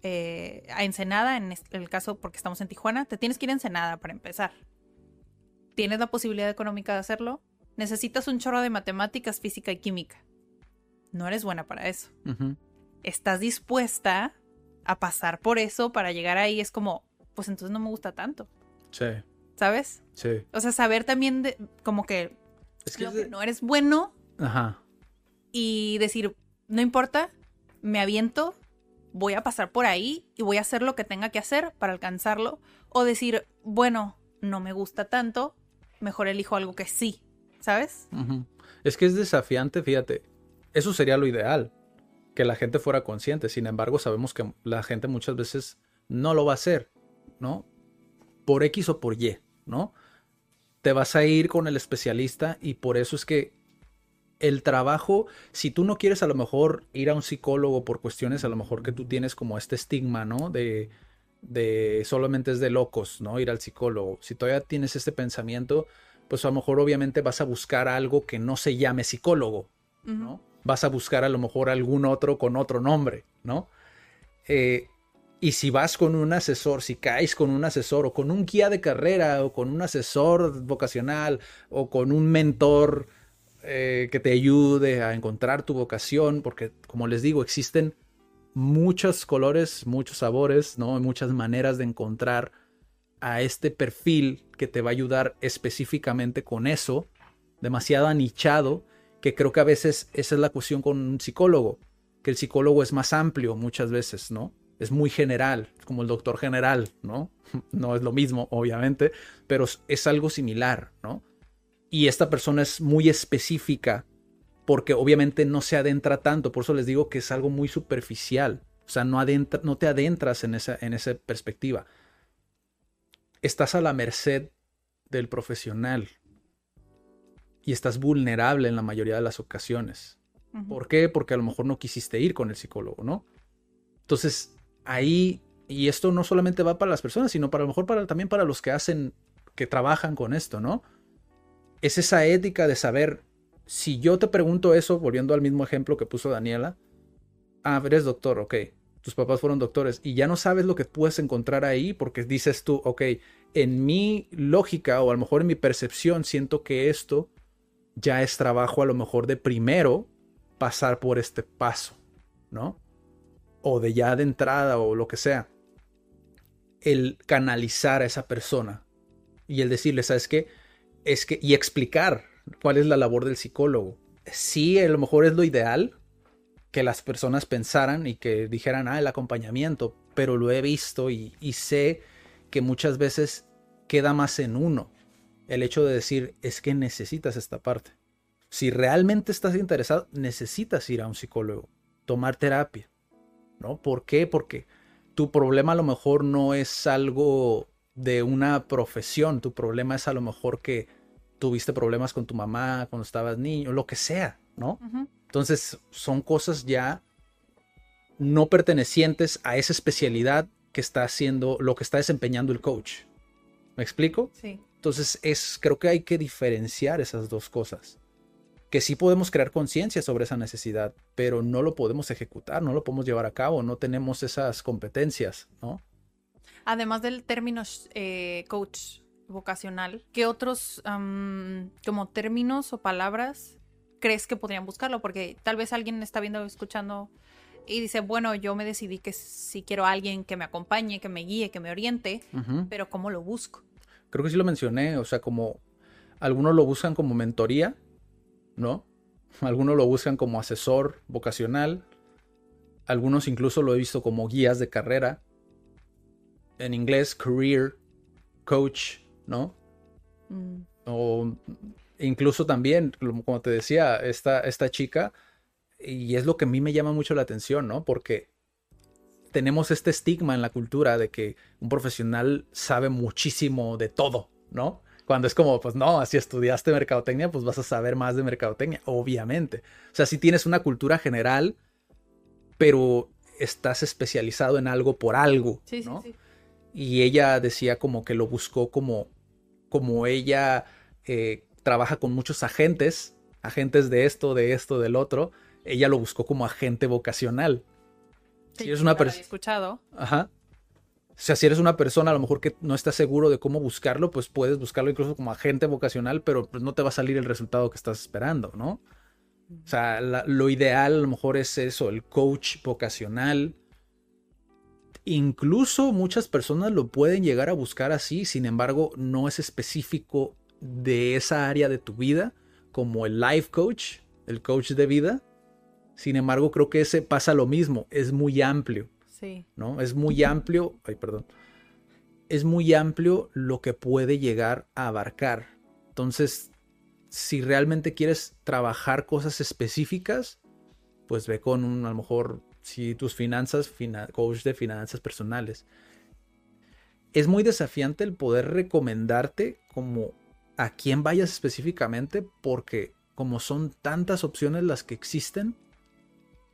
eh, a Ensenada, en este- el caso porque estamos en Tijuana, te tienes que ir a Ensenada para empezar. ¿Tienes la posibilidad económica de hacerlo? Necesitas un chorro de matemáticas, física y química. No eres buena para eso. ¿Estás dispuesta a pasar por eso para llegar ahí? Es como, pues entonces no me gusta tanto, Sí, ¿sabes? sí. O sea, saber también de- como que Es que lo que no eres bueno Ajá. y decir, no importa, me aviento, voy a pasar por ahí y voy a hacer lo que tenga que hacer para alcanzarlo. O decir, bueno, no me gusta tanto, mejor elijo algo que sí, ¿sabes? Es que es desafiante, fíjate. Eso sería lo ideal, que la gente fuera consciente. Sin embargo, sabemos que la gente muchas veces no lo va a hacer, ¿no? Por X o por Y, ¿no? Te vas a ir con el especialista y por eso es que el trabajo, si tú no quieres a lo mejor ir a un psicólogo por cuestiones a lo mejor que tú tienes como este estigma, ¿no? De, de solamente es de locos, ¿no? Ir al psicólogo. Si todavía tienes este pensamiento, pues a lo mejor obviamente vas a buscar algo que no se llame psicólogo, ¿no? Vas a buscar a lo mejor algún otro con otro nombre, ¿no? Eh, y si vas con un asesor, si caes con un asesor o con un guía de carrera o con un asesor vocacional o con un mentor eh, que te ayude a encontrar tu vocación, porque como les digo, existen muchos colores, muchos sabores, ¿no? Muchas maneras de encontrar a este perfil que te va a ayudar específicamente con eso, demasiado anichado, que creo que a veces esa es la cuestión con un psicólogo, que el psicólogo es más amplio muchas veces, ¿no? Es muy general, como el doctor general, ¿no? No es lo mismo, obviamente, pero es- algo similar, ¿no? Y esta persona es muy específica porque obviamente no se adentra tanto, por eso les digo que es algo muy superficial, o sea, no, adentra, no te adentras en esa, en esa perspectiva. Estás a la merced del profesional y estás vulnerable en la mayoría de las ocasiones. ¿Por qué? Porque a lo mejor no quisiste ir con el psicólogo, ¿no? Entonces, ahí, y esto no solamente va para las personas, sino para a lo mejor para, también para los que hacen, que trabajan con esto, ¿no? Es esa ética de saber, si yo te pregunto eso, volviendo al mismo ejemplo que puso Daniela, ah, eres doctor, ok, tus papás fueron doctores, y ya no sabes lo que puedes encontrar ahí porque dices tú, ok, en mi lógica o a lo mejor en mi percepción siento que esto ya es trabajo a lo mejor de primero pasar por este paso, ¿no? O de ya de entrada o lo que sea. El canalizar a esa persona y el decirle, ¿sabes qué? Es que, y explicar cuál es la labor del psicólogo. Sí, a lo mejor es lo ideal que las personas pensaran y que dijeran, ah, el acompañamiento, pero lo he visto y, y sé que muchas veces queda más en uno el hecho de decir, es que necesitas esta parte. Si realmente estás interesado, necesitas ir a un psicólogo, tomar terapia, ¿no? ¿Por qué? Porque tu problema a lo mejor no es algo de una profesión, tu problema es a lo mejor que tuviste problemas con tu mamá cuando estabas niño, lo que sea, ¿no? Entonces son cosas ya no pertenecientes a esa especialidad que está haciendo, lo que está desempeñando el coach. ¿Me explico? Sí. Entonces es, creo que hay que diferenciar esas dos cosas. Que sí podemos crear conciencia sobre esa necesidad, pero no lo podemos ejecutar, no lo podemos llevar a cabo, no tenemos esas competencias, ¿no? Además del término eh, coach vocacional, ¿qué otros como términos o palabras crees que podrían buscarlo? Porque tal vez alguien está viendo escuchando y dice, bueno, yo me decidí que si quiero a alguien que me acompañe, que me guíe, que me oriente, pero ¿cómo lo busco? Creo que sí lo mencioné, o sea, como algunos lo buscan como mentoría, ¿no? Algunos lo buscan como asesor vocacional, algunos incluso lo he visto como guías de carrera, en inglés career coach, ¿no? Mm, O incluso también, como como te decía, esta, esta chica, y es lo que a mí me llama mucho la atención, ¿no? Porque tenemos este estigma en la cultura de que un profesional sabe muchísimo de todo, ¿no? Cuando es como, pues no, si estudiaste mercadotecnia, pues vas a saber más de mercadotecnia, obviamente. O sea, si tienes una cultura general, pero estás especializado en algo por algo, Sí, sí, ¿no? sí. Y ella decía como que lo buscó como como ella eh, trabaja con muchos agentes, agentes de esto, de esto, del otro, ella lo buscó como agente vocacional. Sí, si eres una persona... escuchado. Ajá. O sea, si eres una persona a lo mejor que no estás seguro de cómo buscarlo, pues puedes buscarlo incluso como agente vocacional, pero pues no te va a salir el resultado que estás esperando, ¿no? O sea, lo ideal a lo mejor es eso, el coach vocacional. Incluso muchas personas lo pueden llegar a buscar así, sin embargo, no es específico de esa área de tu vida, como el life coach, el coach de vida. Sin embargo, creo que ese pasa lo mismo, es muy amplio. ¿No? Es muy amplio, ay, perdón. Es muy amplio lo que puede llegar a abarcar. Entonces, si realmente quieres trabajar cosas específicas, pues ve con un, a lo mejor, si tus finanzas, fina- coach de finanzas personales. Es muy desafiante el poder recomendarte como a quién vayas específicamente, porque como son tantas opciones las que existen,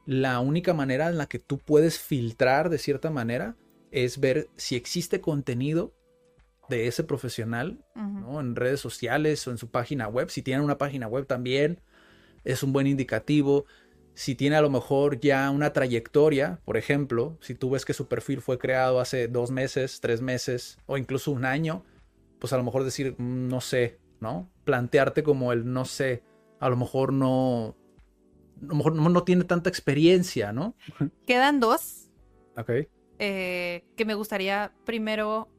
la única manera en la que tú puedes filtrar de cierta manera es ver si existe contenido de ese profesional. ¿no? en redes sociales o en su página web. Si tienen una página web también es un buen indicativo. Si tiene a lo mejor ya una trayectoria, por ejemplo, si tú ves que su perfil fue creado hace dos meses, tres meses o incluso un año, pues a lo mejor decir, "Mm, no sé, ¿no? Plantearte como el no sé, a lo mejor no, a lo mejor no, no tiene tanta experiencia, ¿no? Quedan dos Ok. eh, que me gustaría primero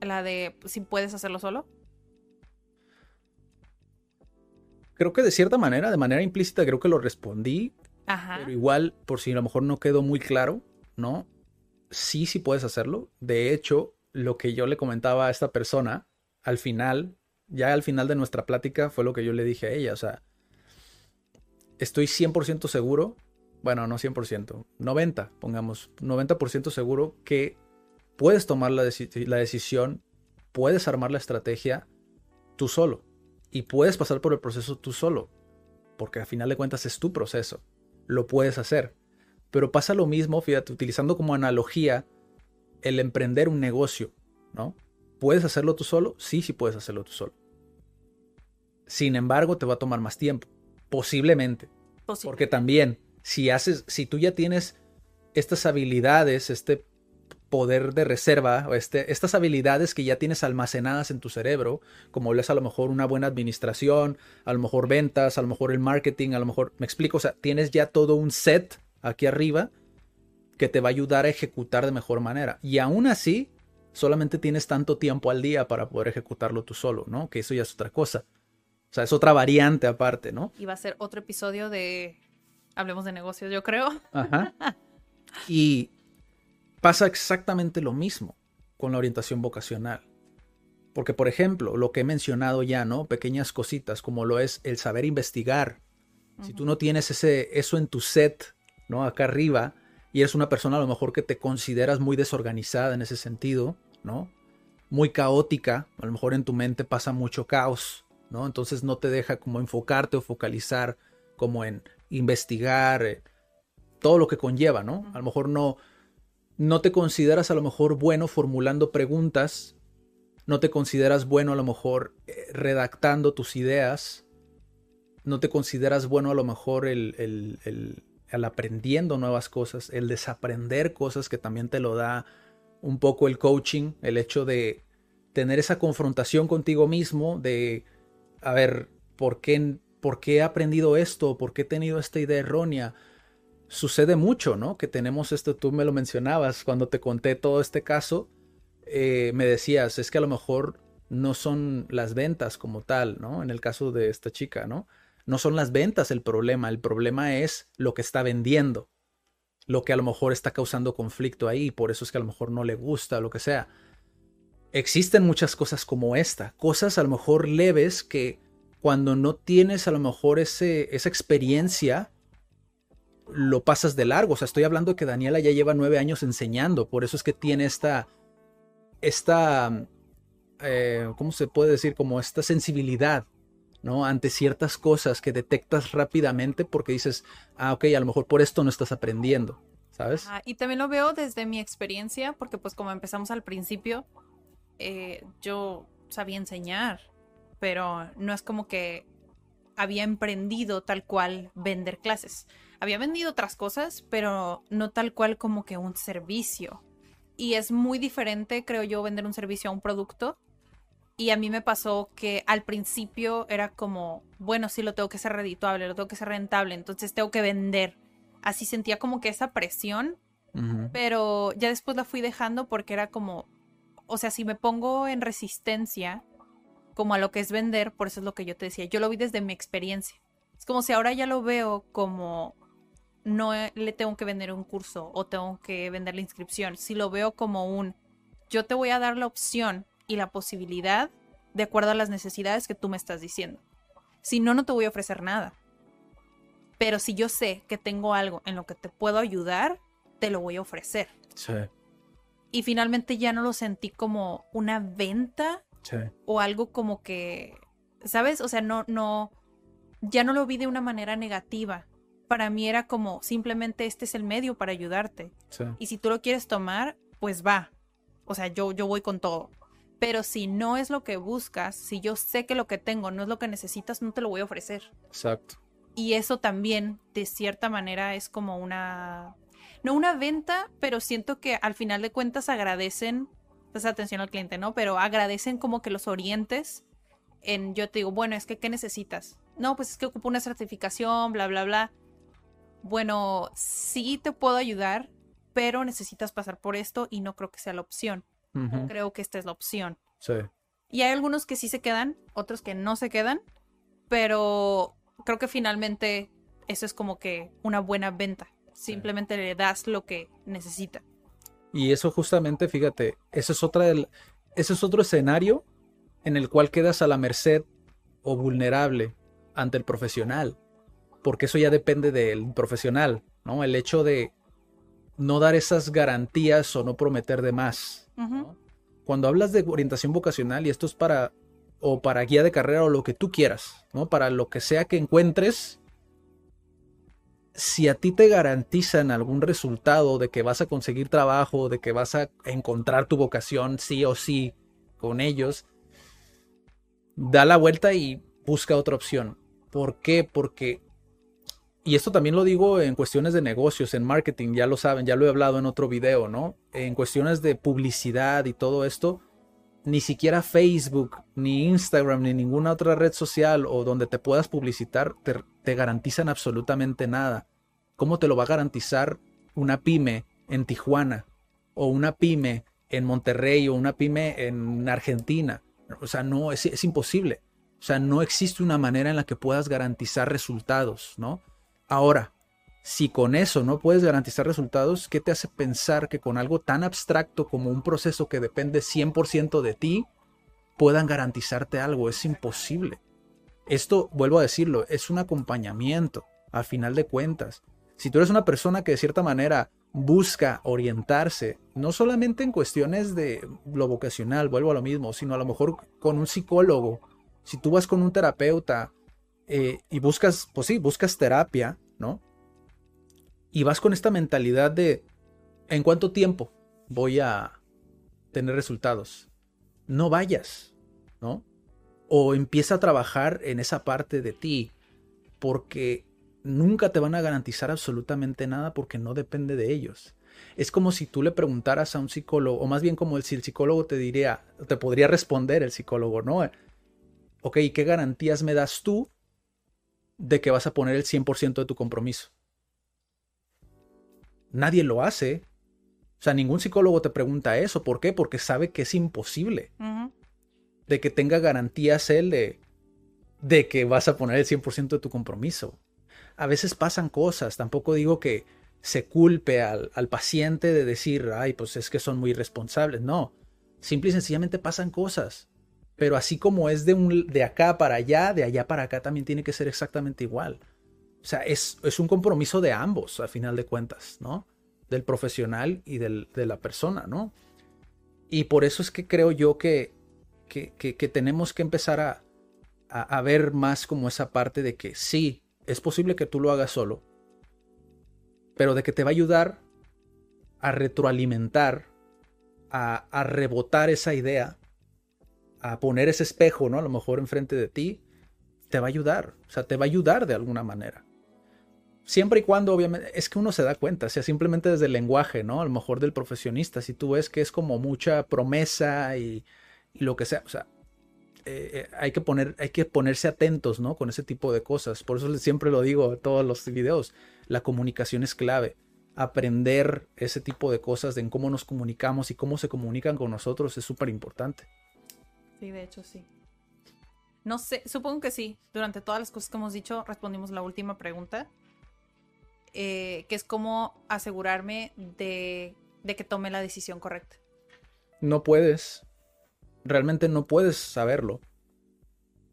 la de si puedes hacerlo solo. Creo que de cierta manera, de manera implícita, creo que lo respondí, Ajá. pero igual, por si a lo mejor no quedó muy claro, ¿no? Sí, sí puedes hacerlo. De hecho, lo que yo le comentaba a esta persona, al final, ya al final de nuestra plática, fue lo que yo le dije a ella, o sea, estoy 100% seguro, bueno, no 100%, 90, pongamos, 90% seguro que puedes tomar la, deci- la decisión, puedes armar la estrategia tú solo y puedes pasar por el proceso tú solo, porque al final de cuentas es tu proceso, lo puedes hacer. Pero pasa lo mismo, fíjate, utilizando como analogía el emprender un negocio, ¿no? ¿Puedes hacerlo tú solo? Sí, sí puedes hacerlo tú solo. Sin embargo, te va a tomar más tiempo, posiblemente. Posible. Porque también, si haces, si tú ya tienes estas habilidades, este poder de reserva, o este, estas habilidades que ya tienes almacenadas en tu cerebro, como es a lo mejor una buena administración, a lo mejor ventas, a lo mejor el marketing, a lo mejor, me explico, o sea, tienes ya todo un set aquí arriba que te va a ayudar a ejecutar de mejor manera. Y aún así, solamente tienes tanto tiempo al día para poder ejecutarlo tú solo, ¿no? Que eso ya es otra cosa. O sea, es otra variante aparte, ¿no? Y va a ser otro episodio de Hablemos de negocios, yo creo. Ajá. Y pasa exactamente lo mismo con la orientación vocacional. Porque, por ejemplo, lo que he mencionado ya, ¿no? Pequeñas cositas, como lo es el saber investigar. Si tú no tienes ese, eso en tu set, ¿no? Acá arriba, y eres una persona a lo mejor que te consideras muy desorganizada en ese sentido, ¿no? Muy caótica, a lo mejor en tu mente pasa mucho caos, ¿no? Entonces no te deja como enfocarte o focalizar como en investigar, eh, todo lo que conlleva, ¿no? A lo mejor no, no te consideras a lo mejor bueno formulando preguntas, no te consideras bueno a lo mejor eh, redactando tus ideas, no te consideras bueno a lo mejor el, el, el, el aprendiendo nuevas cosas, el desaprender cosas que también te lo da un poco el coaching, el hecho de tener esa confrontación contigo mismo, de, a ver, ¿por qué, por qué he aprendido esto? ¿Por qué he tenido esta idea errónea? Sucede mucho, ¿no? Que tenemos esto, tú me lo mencionabas cuando te conté todo este caso, eh, me decías, es que a lo mejor no son las ventas como tal, ¿no? En el caso de esta chica, ¿no? No son las ventas el problema, el problema es lo que está vendiendo, lo que a lo mejor está causando conflicto ahí, por eso es que a lo mejor no le gusta, lo que sea. Existen muchas cosas como esta, cosas a lo mejor leves que cuando no tienes a lo mejor ese, esa experiencia, lo pasas de largo. O sea, estoy hablando que Daniela ya lleva nueve años enseñando, por eso es que tiene esta, esta, eh, ¿cómo se puede decir? Como esta sensibilidad, ¿no? Ante ciertas cosas que detectas rápidamente porque dices, ah, ok, a lo mejor por esto no estás aprendiendo, ¿sabes? Y también lo veo desde mi experiencia, porque pues como empezamos al principio, eh, yo sabía enseñar, pero no es como que había emprendido tal cual vender clases. Había vendido otras cosas, pero no tal cual como que un servicio. Y es muy diferente, creo yo, vender un servicio a un producto. Y a mí me pasó que al principio era como, bueno, sí, lo tengo que ser redituable, lo tengo que ser rentable, entonces tengo que vender. Así sentía como que esa presión, pero ya después la fui dejando porque era como, o sea, si me pongo en resistencia como a lo que es vender, por eso es lo que yo te decía, yo lo vi desde mi experiencia. Es como si ahora ya lo veo como no le tengo que vender un curso o tengo que vender la inscripción, si lo veo como un yo te voy a dar la opción y la posibilidad de acuerdo a las necesidades que tú me estás diciendo. Si no, no te voy a ofrecer nada. Pero si yo sé que tengo algo en lo que te puedo ayudar, te lo voy a ofrecer. Sí. Y finalmente ya no lo sentí como una venta, o algo como que, ¿sabes? O sea, no, no, ya no lo vi de una manera negativa. Para mí era como simplemente este es el medio para ayudarte. Y si tú lo quieres tomar, pues va. O sea, yo, yo voy con todo. Pero si no es lo que buscas, si yo sé que lo que tengo no es lo que necesitas, no te lo voy a ofrecer. Exacto. Y eso también, de cierta manera, es como una... No una venta, pero siento que al final de cuentas agradecen pues atención al cliente, ¿no? Pero agradecen como que los orientes en, yo te digo, bueno, es que, ¿qué necesitas? No, pues es que ocupo una certificación, bla, bla, bla. Bueno, sí te puedo ayudar, pero necesitas pasar por esto y no creo que sea la opción. creo que esta es la opción. Sí. Y hay algunos que sí se quedan, otros que no se quedan, pero creo que finalmente eso es como que una buena venta. Simplemente le das lo que necesita. Y eso justamente, fíjate, ese es, otra ese es otro escenario en el cual quedas a la merced o vulnerable ante el profesional, porque eso ya depende del profesional, ¿no? El hecho de no dar esas garantías o no prometer de más. Cuando hablas de orientación vocacional, y esto es para, o para guía de carrera o lo que tú quieras, ¿no? Para lo que sea que encuentres, si a ti te garantizan algún resultado de que vas a conseguir trabajo, de que vas a encontrar tu vocación sí o sí con ellos, da la vuelta y busca otra opción. ¿Por qué? Porque, y esto también lo digo en cuestiones de negocios, en marketing, ya lo saben, ya lo he hablado en otro video, ¿no? En cuestiones de publicidad y todo esto, ni siquiera Facebook, ni Instagram, ni ninguna otra red social o donde te puedas publicitar te, garantizan absolutamente nada. ¿Cómo te lo va a garantizar una pyme en Tijuana o una pyme en Monterrey o una pyme en Argentina? O sea, no, es, es imposible. O sea, no existe una manera en la que puedas garantizar resultados, ¿no? Ahora, si con eso no puedes garantizar resultados, ¿qué te hace pensar que con algo tan abstracto como un proceso que depende 100% de ti, puedan garantizarte algo? Es imposible. Esto, vuelvo a decirlo, es un acompañamiento, a final de cuentas. Si tú eres una persona que de cierta manera busca orientarse, no solamente en cuestiones de lo vocacional, vuelvo a lo mismo, sino a lo mejor con un psicólogo, si tú vas con un terapeuta eh, y buscas, pues sí, buscas terapia, ¿no? Y vas con esta mentalidad de ¿en cuánto tiempo voy a tener resultados? No vayas, ¿no? O empieza a trabajar en esa parte de ti, porque nunca te van a garantizar absolutamente nada porque no depende de ellos. Es como si tú le preguntaras a un psicólogo, o más bien como si el psicólogo te diría, te podría responder el psicólogo, ¿no? Ok, ¿qué garantías me das tú de que vas a poner el 100% de tu compromiso? Nadie lo hace. O sea, ningún psicólogo te pregunta eso. ¿Por qué? Porque sabe que es imposible. De que tenga garantías él de, de que vas a poner el 100% de tu compromiso. A veces pasan cosas. Tampoco digo que se culpe al, al, paciente de decir, ay, pues es que son muy responsables. No. Simple y sencillamente pasan cosas. Pero así como es de, un, de acá para allá, de allá para acá también tiene que ser exactamente igual. O sea, es, un compromiso de ambos, a final de cuentas, ¿no? Del profesional y del, de la persona, ¿no? Y por eso es que creo yo que, que, tenemos que empezar a, a, ver más como esa parte de que sí, es posible que tú lo hagas solo, pero de que te va a ayudar a retroalimentar, a, a rebotar esa idea, a poner ese espejo, ¿no? A lo mejor enfrente de ti, te va a ayudar. O sea, te va a ayudar de alguna manera. Siempre y cuando, obviamente, es que uno se da cuenta, o sea, simplemente desde el lenguaje, ¿no? A lo mejor del profesionista, si tú ves que es como mucha promesa y, lo que sea, o sea, eh, eh, hay, que poner, hay que ponerse atentos, ¿no? Con ese tipo de cosas. Por eso siempre lo digo en todos los videos, la comunicación es clave. Aprender ese tipo de cosas de en cómo nos comunicamos y cómo se comunican con nosotros es súper importante. Sí, de hecho sí. No sé, supongo que sí. Durante todas las cosas que hemos dicho, respondimos la última pregunta. Eh, que es cómo asegurarme de, de que tome la decisión correcta. No puedes, realmente no puedes saberlo.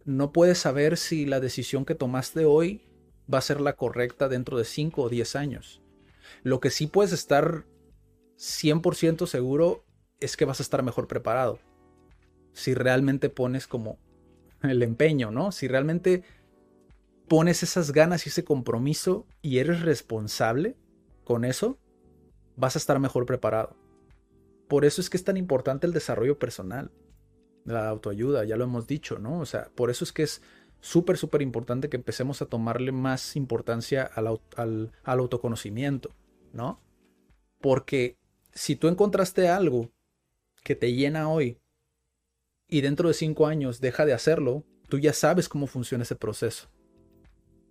No puedes saber si la decisión que tomaste hoy va a ser la correcta dentro de 5 o 10 años. Lo que sí puedes estar 100% seguro es que vas a estar mejor preparado. Si realmente pones como el empeño, ¿no? Si realmente pones esas ganas y ese compromiso y eres responsable con eso, vas a estar mejor preparado. Por eso es que es tan importante el desarrollo personal, la autoayuda, ya lo hemos dicho, ¿no? O sea, por eso es que es súper, súper importante que empecemos a tomarle más importancia al, al autoconocimiento, ¿no? Porque si tú encontraste algo que te llena hoy y dentro de cinco años deja de hacerlo, tú ya sabes cómo funciona ese proceso.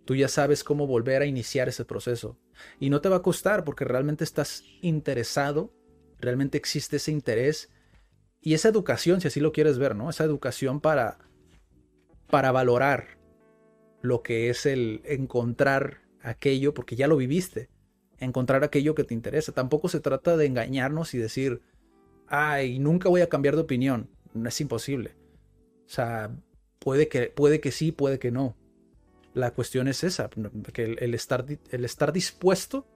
Tú ya sabes cómo volver a iniciar ese proceso. Y no te va a costar porque realmente estás interesado, realmente existe ese interés y esa educación, si así lo quieres ver, ¿no? Esa educación para, para valorar lo que es el encontrar aquello, porque ya lo viviste, encontrar aquello que te interesa. Tampoco se trata de engañarnos y decir, ay, nunca voy a cambiar de opinión. No es imposible. O sea, puede que, puede que sí, puede que no. La cuestión es esa, que el, el estar, el estar dispuesto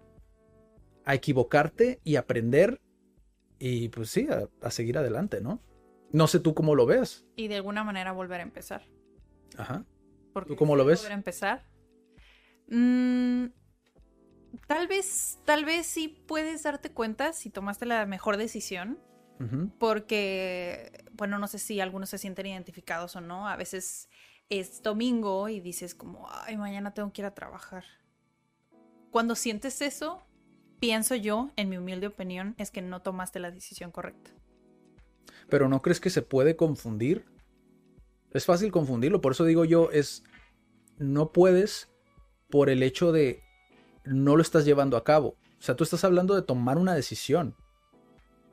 a equivocarte y aprender y pues sí, a, a seguir adelante, ¿no? No sé tú cómo lo ves. Y de alguna manera volver a empezar. Ajá. Porque ¿Tú cómo lo ves? Volver a empezar. Mm, tal vez, tal vez sí puedes darte cuenta si tomaste la mejor decisión. Porque, bueno, no sé si algunos se sienten identificados o no. A veces es domingo y dices como, ay, mañana tengo que ir a trabajar. Cuando sientes eso, pienso yo, en mi humilde opinión, es que no tomaste la decisión correcta. Pero ¿no crees que se puede confundir? Es fácil confundirlo, por eso digo yo, es no puedes por el hecho de no lo estás llevando a cabo. O sea, tú estás hablando de tomar una decisión,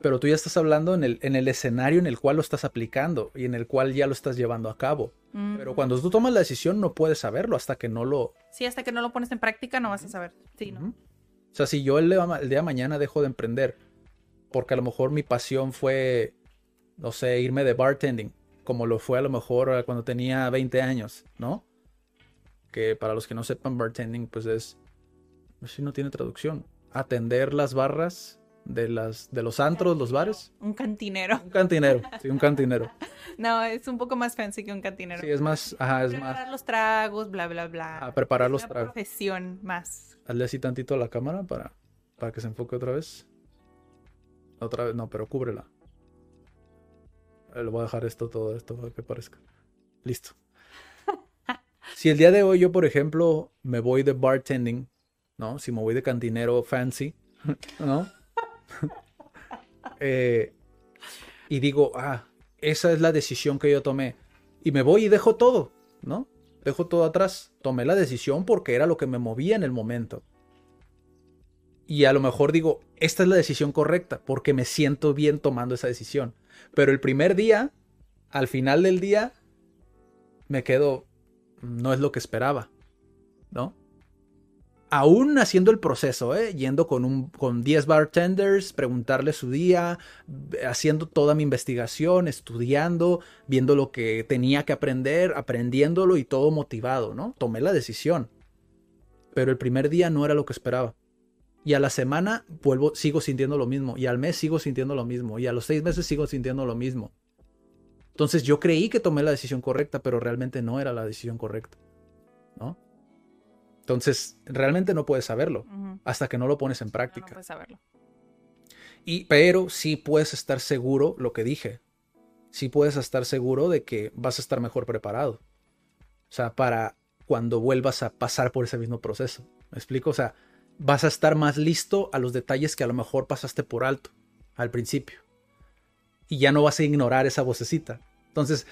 pero tú ya estás hablando en el, en el escenario en el cual lo estás aplicando y en el cual ya lo estás llevando a cabo. Mm, Pero cuando tú tomas la decisión no puedes saberlo hasta que no lo... Sí, hasta que no lo pones en práctica no vas a saber. Sí, ¿no? O sea, si yo el día, el día de mañana dejo de emprender, porque a lo mejor mi pasión fue, no sé, irme de bartending, como lo fue a lo mejor eh, cuando tenía 20 años, ¿no? Que para los que no sepan, bartending, pues es, pues sí, no tiene traducción. Atender las barras de, las, de los antros, los bares. Un cantinero. Un cantinero, sí, un cantinero. No, es un poco más fancy que un cantinero. Sí, es más, ajá, es Preparar más. los tragos, bla, bla, bla. A preparar Es los una tragos. profesión más. Hazle así tantito a la cámara para, para que se enfoque otra vez. Otra vez, no, pero cúbrela. Eh, Le voy a dejar esto, todo esto, para que parezca. Listo. Si el día de hoy yo, por ejemplo, me voy de bartending, ¿no? Si me voy de cantinero fancy, ¿no? Eh, y digo, ah, esa es la decisión que yo tomé. Y me voy y dejo todo, ¿no? Dejo todo atrás. Tomé la decisión porque era lo que me movía en el momento. Y a lo mejor digo, esta es la decisión correcta porque me siento bien tomando esa decisión. Pero el primer día, al final del día, me quedo, no es lo que esperaba, ¿no? Aún haciendo el proceso, ¿eh? yendo con, un, con 10 bartenders, preguntarle su día, haciendo toda mi investigación, estudiando, viendo lo que tenía que aprender, aprendiéndolo y todo motivado, ¿no? Tomé la decisión. Pero el primer día no era lo que esperaba. Y a la semana vuelvo, sigo sintiendo lo mismo. Y al mes sigo sintiendo lo mismo. Y a los seis meses sigo sintiendo lo mismo. Entonces yo creí que tomé la decisión correcta, pero realmente no era la decisión correcta. ¿No? Entonces, realmente no puedes saberlo hasta que no lo pones en No, no práctica. puedes saberlo. Y, pero sí puedes estar seguro lo que dije. sí puedes estar seguro de que vas a estar mejor preparado. O sea, para cuando vuelvas a pasar por ese mismo proceso. ¿Me explico? O sea, vas a estar más listo a los detalles que a lo mejor pasaste por alto al principio. Y ya no vas a ignorar esa vocecita. Entonces,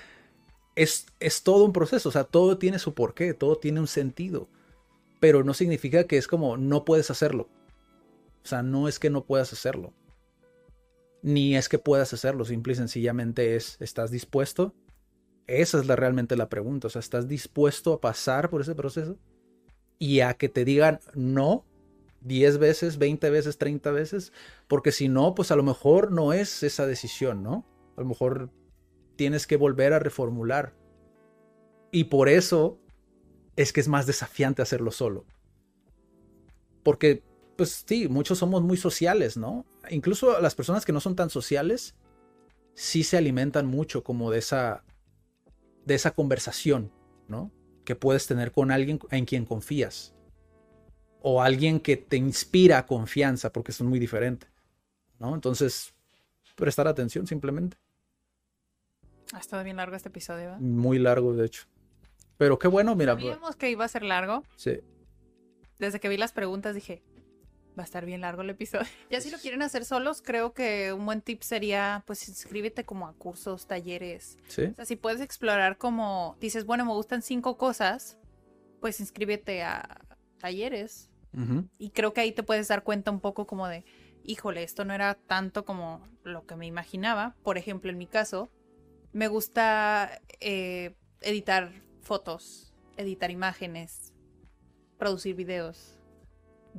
es, es todo un proceso. O sea, todo tiene su porqué, todo tiene un sentido. Pero no significa que es como no puedes hacerlo. O sea, no es que no puedas hacerlo. Ni es que puedas hacerlo. Simple y sencillamente es, ¿estás dispuesto? Esa es la, realmente la pregunta. O sea, ¿estás dispuesto a pasar por ese proceso? Y a que te digan no 10 veces, 20 veces, 30 veces. Porque si no, pues a lo mejor no es esa decisión, ¿no? A lo mejor tienes que volver a reformular. Y por eso es que es más desafiante hacerlo solo. Porque, pues sí, muchos somos muy sociales, ¿no? Incluso las personas que no son tan sociales, sí se alimentan mucho como de esa, de esa conversación, ¿no? Que puedes tener con alguien en quien confías. O alguien que te inspira confianza, porque son muy diferentes, ¿no? Entonces, prestar atención simplemente. Ha estado bien largo este episodio, ¿verdad? Muy largo, de hecho. Pero qué bueno, mira. Sabíamos que iba a ser largo. Sí. Desde que vi las preguntas dije, va a estar bien largo el episodio. Ya si lo quieren hacer solos, creo que un buen tip sería, pues inscríbete como a cursos, talleres. Sí. O sea, si puedes explorar como, dices, bueno, me gustan cinco cosas, pues inscríbete a talleres. Y creo que ahí te puedes dar cuenta un poco como de, híjole, esto no era tanto como lo que me imaginaba. Por ejemplo, en mi caso, me gusta eh, editar fotos, editar imágenes, producir videos.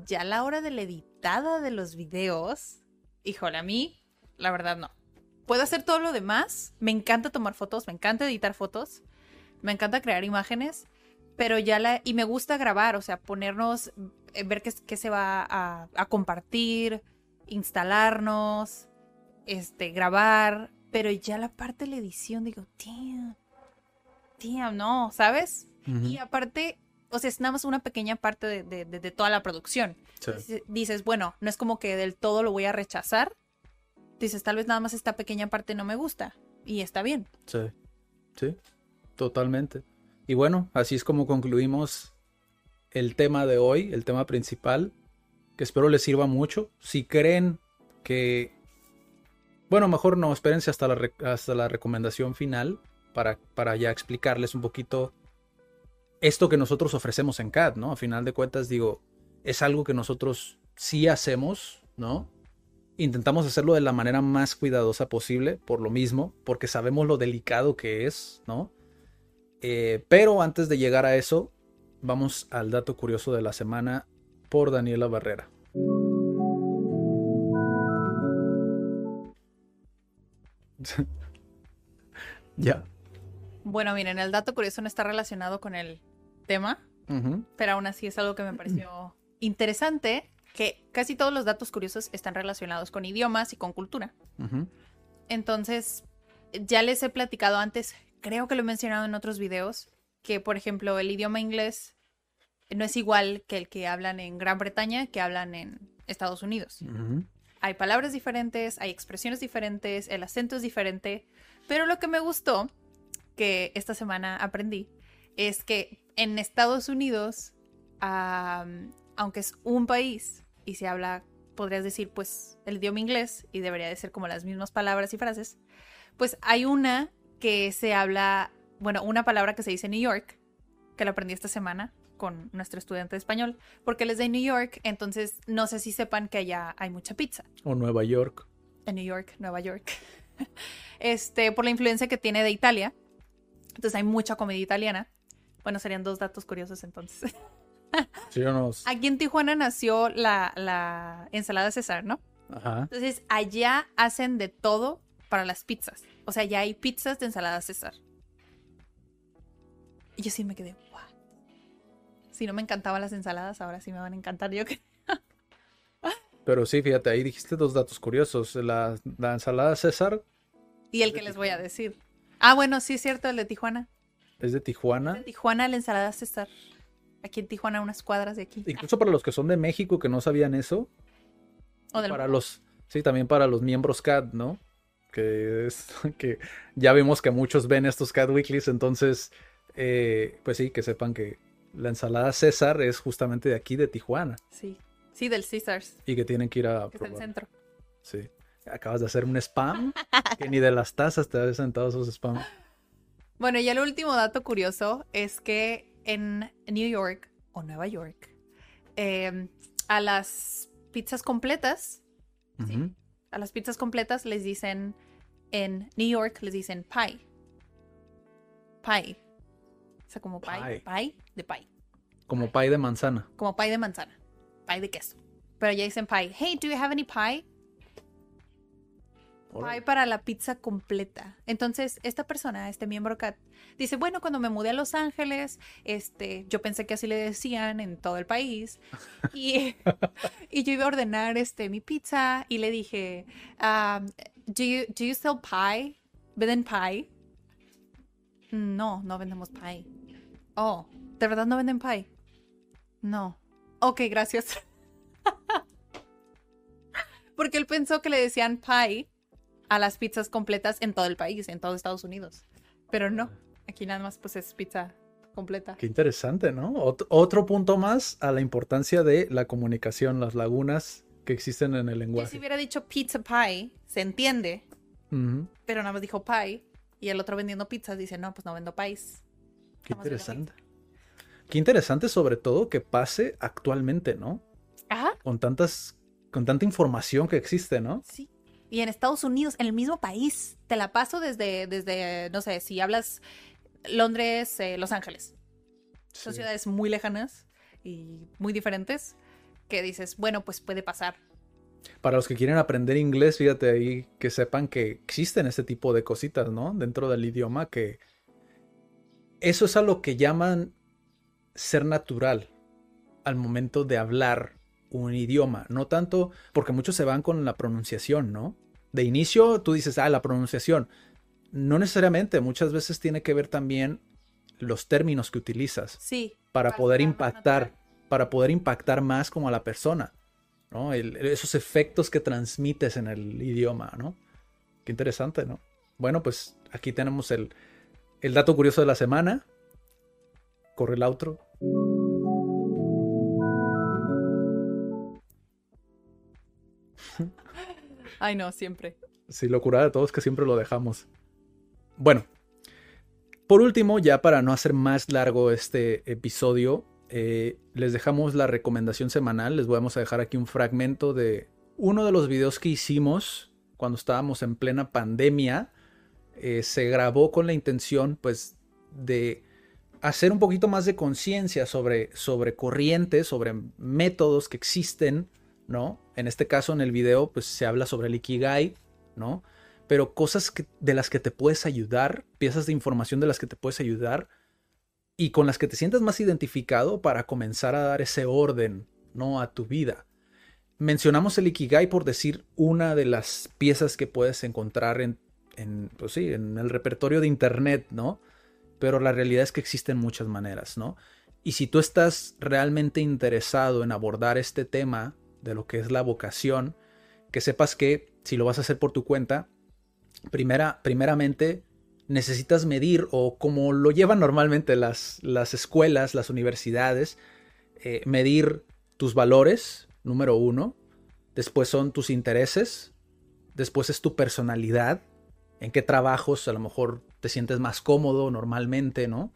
Ya a la hora de la editada de los videos, híjole, a mí, la verdad no. Puedo hacer todo lo demás. Me encanta tomar fotos, me encanta editar fotos, me encanta crear imágenes, pero ya la... Y me gusta grabar, o sea, ponernos, eh, ver qué, qué se va a, a compartir, instalarnos, este, grabar, pero ya la parte de la edición, digo, damn, damn, no, ¿sabes? Y aparte, o sea, es nada más una pequeña parte de, de- de- de toda la producción. Sí. Dices- bueno, no es como que del todo lo voy a rechazar. Dices, tal vez nada más esta pequeña parte no me gusta. Y está bien. Sí, sí, totalmente. Y bueno, así es como concluimos el tema de hoy, el tema principal, que espero les sirva mucho. Si creen que, bueno, mejor no, espérense hasta la, hasta la recomendación final para, para ya explicarles un poquito esto que nosotros ofrecemos en CAD, ¿no? A final de cuentas, digo, es algo que nosotros sí hacemos, ¿no? Intentamos hacerlo de la manera más cuidadosa posible, por lo mismo, porque sabemos lo delicado que es, ¿no? Eh, pero antes de llegar a eso, vamos al dato curioso de la semana por Daniela Barrera. ya. Bueno, miren, el dato curioso no está relacionado con el tema, pero aún así es algo que me pareció interesante, que casi todos los datos curiosos están relacionados con idiomas y con cultura. Entonces, ya les he platicado antes, creo que lo he mencionado en otros videos, que por ejemplo el idioma inglés no es igual que el que hablan en Gran Bretaña que hablan en Estados Unidos. Hay palabras diferentes, hay expresiones diferentes, el acento es diferente, pero lo que me gustó, que esta semana aprendí, es que en Estados Unidos, aunque es un país y se habla, podrías decir, pues el idioma inglés y debería de ser como las mismas palabras y frases, pues hay una que se habla, bueno, una palabra que se dice New York, que la aprendí esta semana con nuestro estudiante de español, porque él es de New York, entonces no sé si sepan que allá hay mucha pizza O Nueva York. en New York, Nueva York. Este, por la influencia que tiene de Italia. Entonces hay mucha comida italiana. Bueno, serían dos datos curiosos entonces. Sí, o no? Aquí en Tijuana nació la, la ensalada César, ¿no? Ajá. Entonces allá hacen de todo para las pizzas. O sea, ya hay pizzas de ensalada César. Y yo sí me quedé, wow. Si no me encantaban las ensaladas, ahora sí me van a encantar. Yo que Pero sí, fíjate, ahí dijiste dos datos curiosos. La, la ensalada César Y el que les voy a decir. Ah, bueno, sí es cierto, el de Tijuana. es de Tijuana. En Tijuana, la ensalada César. Aquí en Tijuana, unas cuadras de aquí. Incluso para los que son de México que no sabían eso, O del para los, sí, también para los miembros CAD, ¿no? que, es, que ya vimos que muchos ven estos Cat Weeklies, entonces, eh, pues sí, que sepan que la ensalada César es justamente de aquí, de Tijuana, Sí. Sí, del Caesars, y que tienen que ir a que es el probar. centro. Sí. Acabas de hacer un spam, que ni de las tazas te habías sentado esos spam. Bueno, y el último dato curioso es que en New York o Nueva York, eh, a las pizzas completas, Ujú. a las pizzas completas les dicen, en New York les dicen pie. Pie. O sea, como pie. Pie. Pie de pie. Como pie de manzana. Como pie de manzana. Pie de queso. Pero ya dicen pie. Hey, do you have any pie? Pie para la pizza completa. Entonces, esta persona, este miembro CAT, dice, bueno, cuando me mudé a Los Ángeles, este, yo pensé que así le decían en todo el país. Y, y yo iba a ordenar este, mi pizza y le dije, um, do, you, do you sell pie? ¿Venden pie? No, no vendemos pie. Oh, ¿de verdad no venden pie? No. Ok, gracias. Porque él pensó que le decían pie a las pizzas completas en todo el país, en todo Estados Unidos. Pero no, aquí nada más pues es pizza completa. Qué interesante, ¿no? Ot- otro punto más a la importancia de la comunicación, las lagunas que existen en el Que si lenguaje. hubiera dicho pizza pie, se entiende, pero nada más dijo pie. Y el otro vendiendo pizzas dice, no, pues no vendo pies. Qué interesante. Qué interesante sobre todo que pase actualmente, ¿no? Ajá, Con tantas, con tanta información que existe, ¿no? sí. Y en Estados Unidos, en el mismo país, te la paso desde, desde no sé, si hablas Londres, eh, Los Ángeles. Son ciudades muy lejanas y muy diferentes que dices, bueno, pues puede pasar. Para los que quieren aprender inglés, fíjate ahí que sepan que existen este tipo de cositas, ¿no? Dentro del idioma que eso es a lo que llaman ser natural al momento de hablar un idioma, no tanto porque muchos se van con la pronunciación, ¿no? De inicio tú dices, ah, la pronunciación. No necesariamente, muchas veces tiene que ver también los términos que utilizas Sí. para Para poder impactar, natural. para poder impactar más como a la persona, ¿no? El- esos efectos que transmites en el idioma, ¿no? Qué interesante, ¿no? Bueno, pues aquí tenemos el, el dato curioso de la semana. Corre el outro. Ay, no, siempre. Sí, locura de todos que siempre lo dejamos. Bueno, por último, ya para no hacer más largo este episodio, eh, les dejamos la recomendación semanal. Les vamos a dejar aquí un fragmento de uno de los videos que hicimos cuando estábamos en plena pandemia. Eh, se grabó con la intención, pues, de hacer un poquito más de conciencia sobre, sobre corrientes, sobre métodos que existen, ¿no? En este caso, en el video, pues se habla sobre el Ikigai, ¿no? Pero cosas de las que te puedes ayudar, piezas de información de las que te puedes ayudar y con las que te sientas más identificado para comenzar a dar ese orden, ¿no? A tu vida. Mencionamos el Ikigai por decir una de las piezas que puedes encontrar en, en, pues sí, en el repertorio de internet, ¿no? Pero la realidad es que existen muchas maneras, ¿no? Y si tú estás realmente interesado en abordar este tema de lo que es la vocación, que sepas que si lo vas a hacer por tu cuenta, primera, primeramente necesitas medir o como lo llevan normalmente las, las escuelas, las universidades, eh, medir tus valores, número uno, después son tus intereses, después es tu personalidad, en qué trabajos a lo mejor te sientes más cómodo normalmente, ¿no?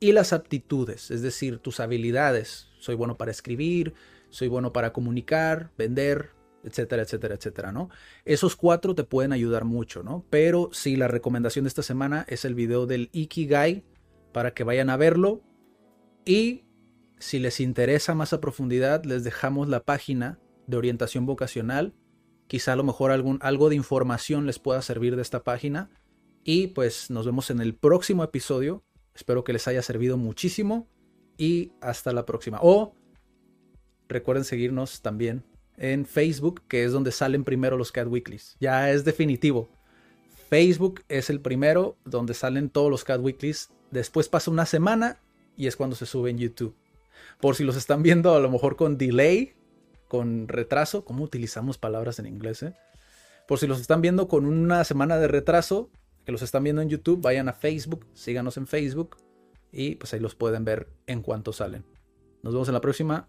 Y las aptitudes, es decir, tus habilidades. Soy bueno para escribir, soy bueno para comunicar, vender, etcétera, etcétera, etcétera, ¿no? Esos cuatro te pueden ayudar mucho, ¿no? Pero sí, la recomendación de esta semana es el video del Ikigai para que vayan a verlo. Y si les interesa más a profundidad, les dejamos la página de orientación vocacional. Quizá a lo mejor algún, algo de información les pueda servir de esta página. Y pues nos vemos en el próximo episodio. Espero que les haya servido muchísimo. Y hasta la próxima. O recuerden seguirnos también en Facebook, que es donde salen primero los Cat Weeklies. Ya es definitivo. Facebook es el primero donde salen todos los Cat Weeklies. Después pasa una semana y es cuando se sube en YouTube. Por si los están viendo a lo mejor con delay, con retraso, ¿cómo utilizamos palabras en inglés? eh? Por si los están viendo con una semana de retraso, que los están viendo en YouTube, vayan a Facebook, síganos en Facebook y pues ahí los pueden ver en cuanto salen. Nos vemos en la próxima.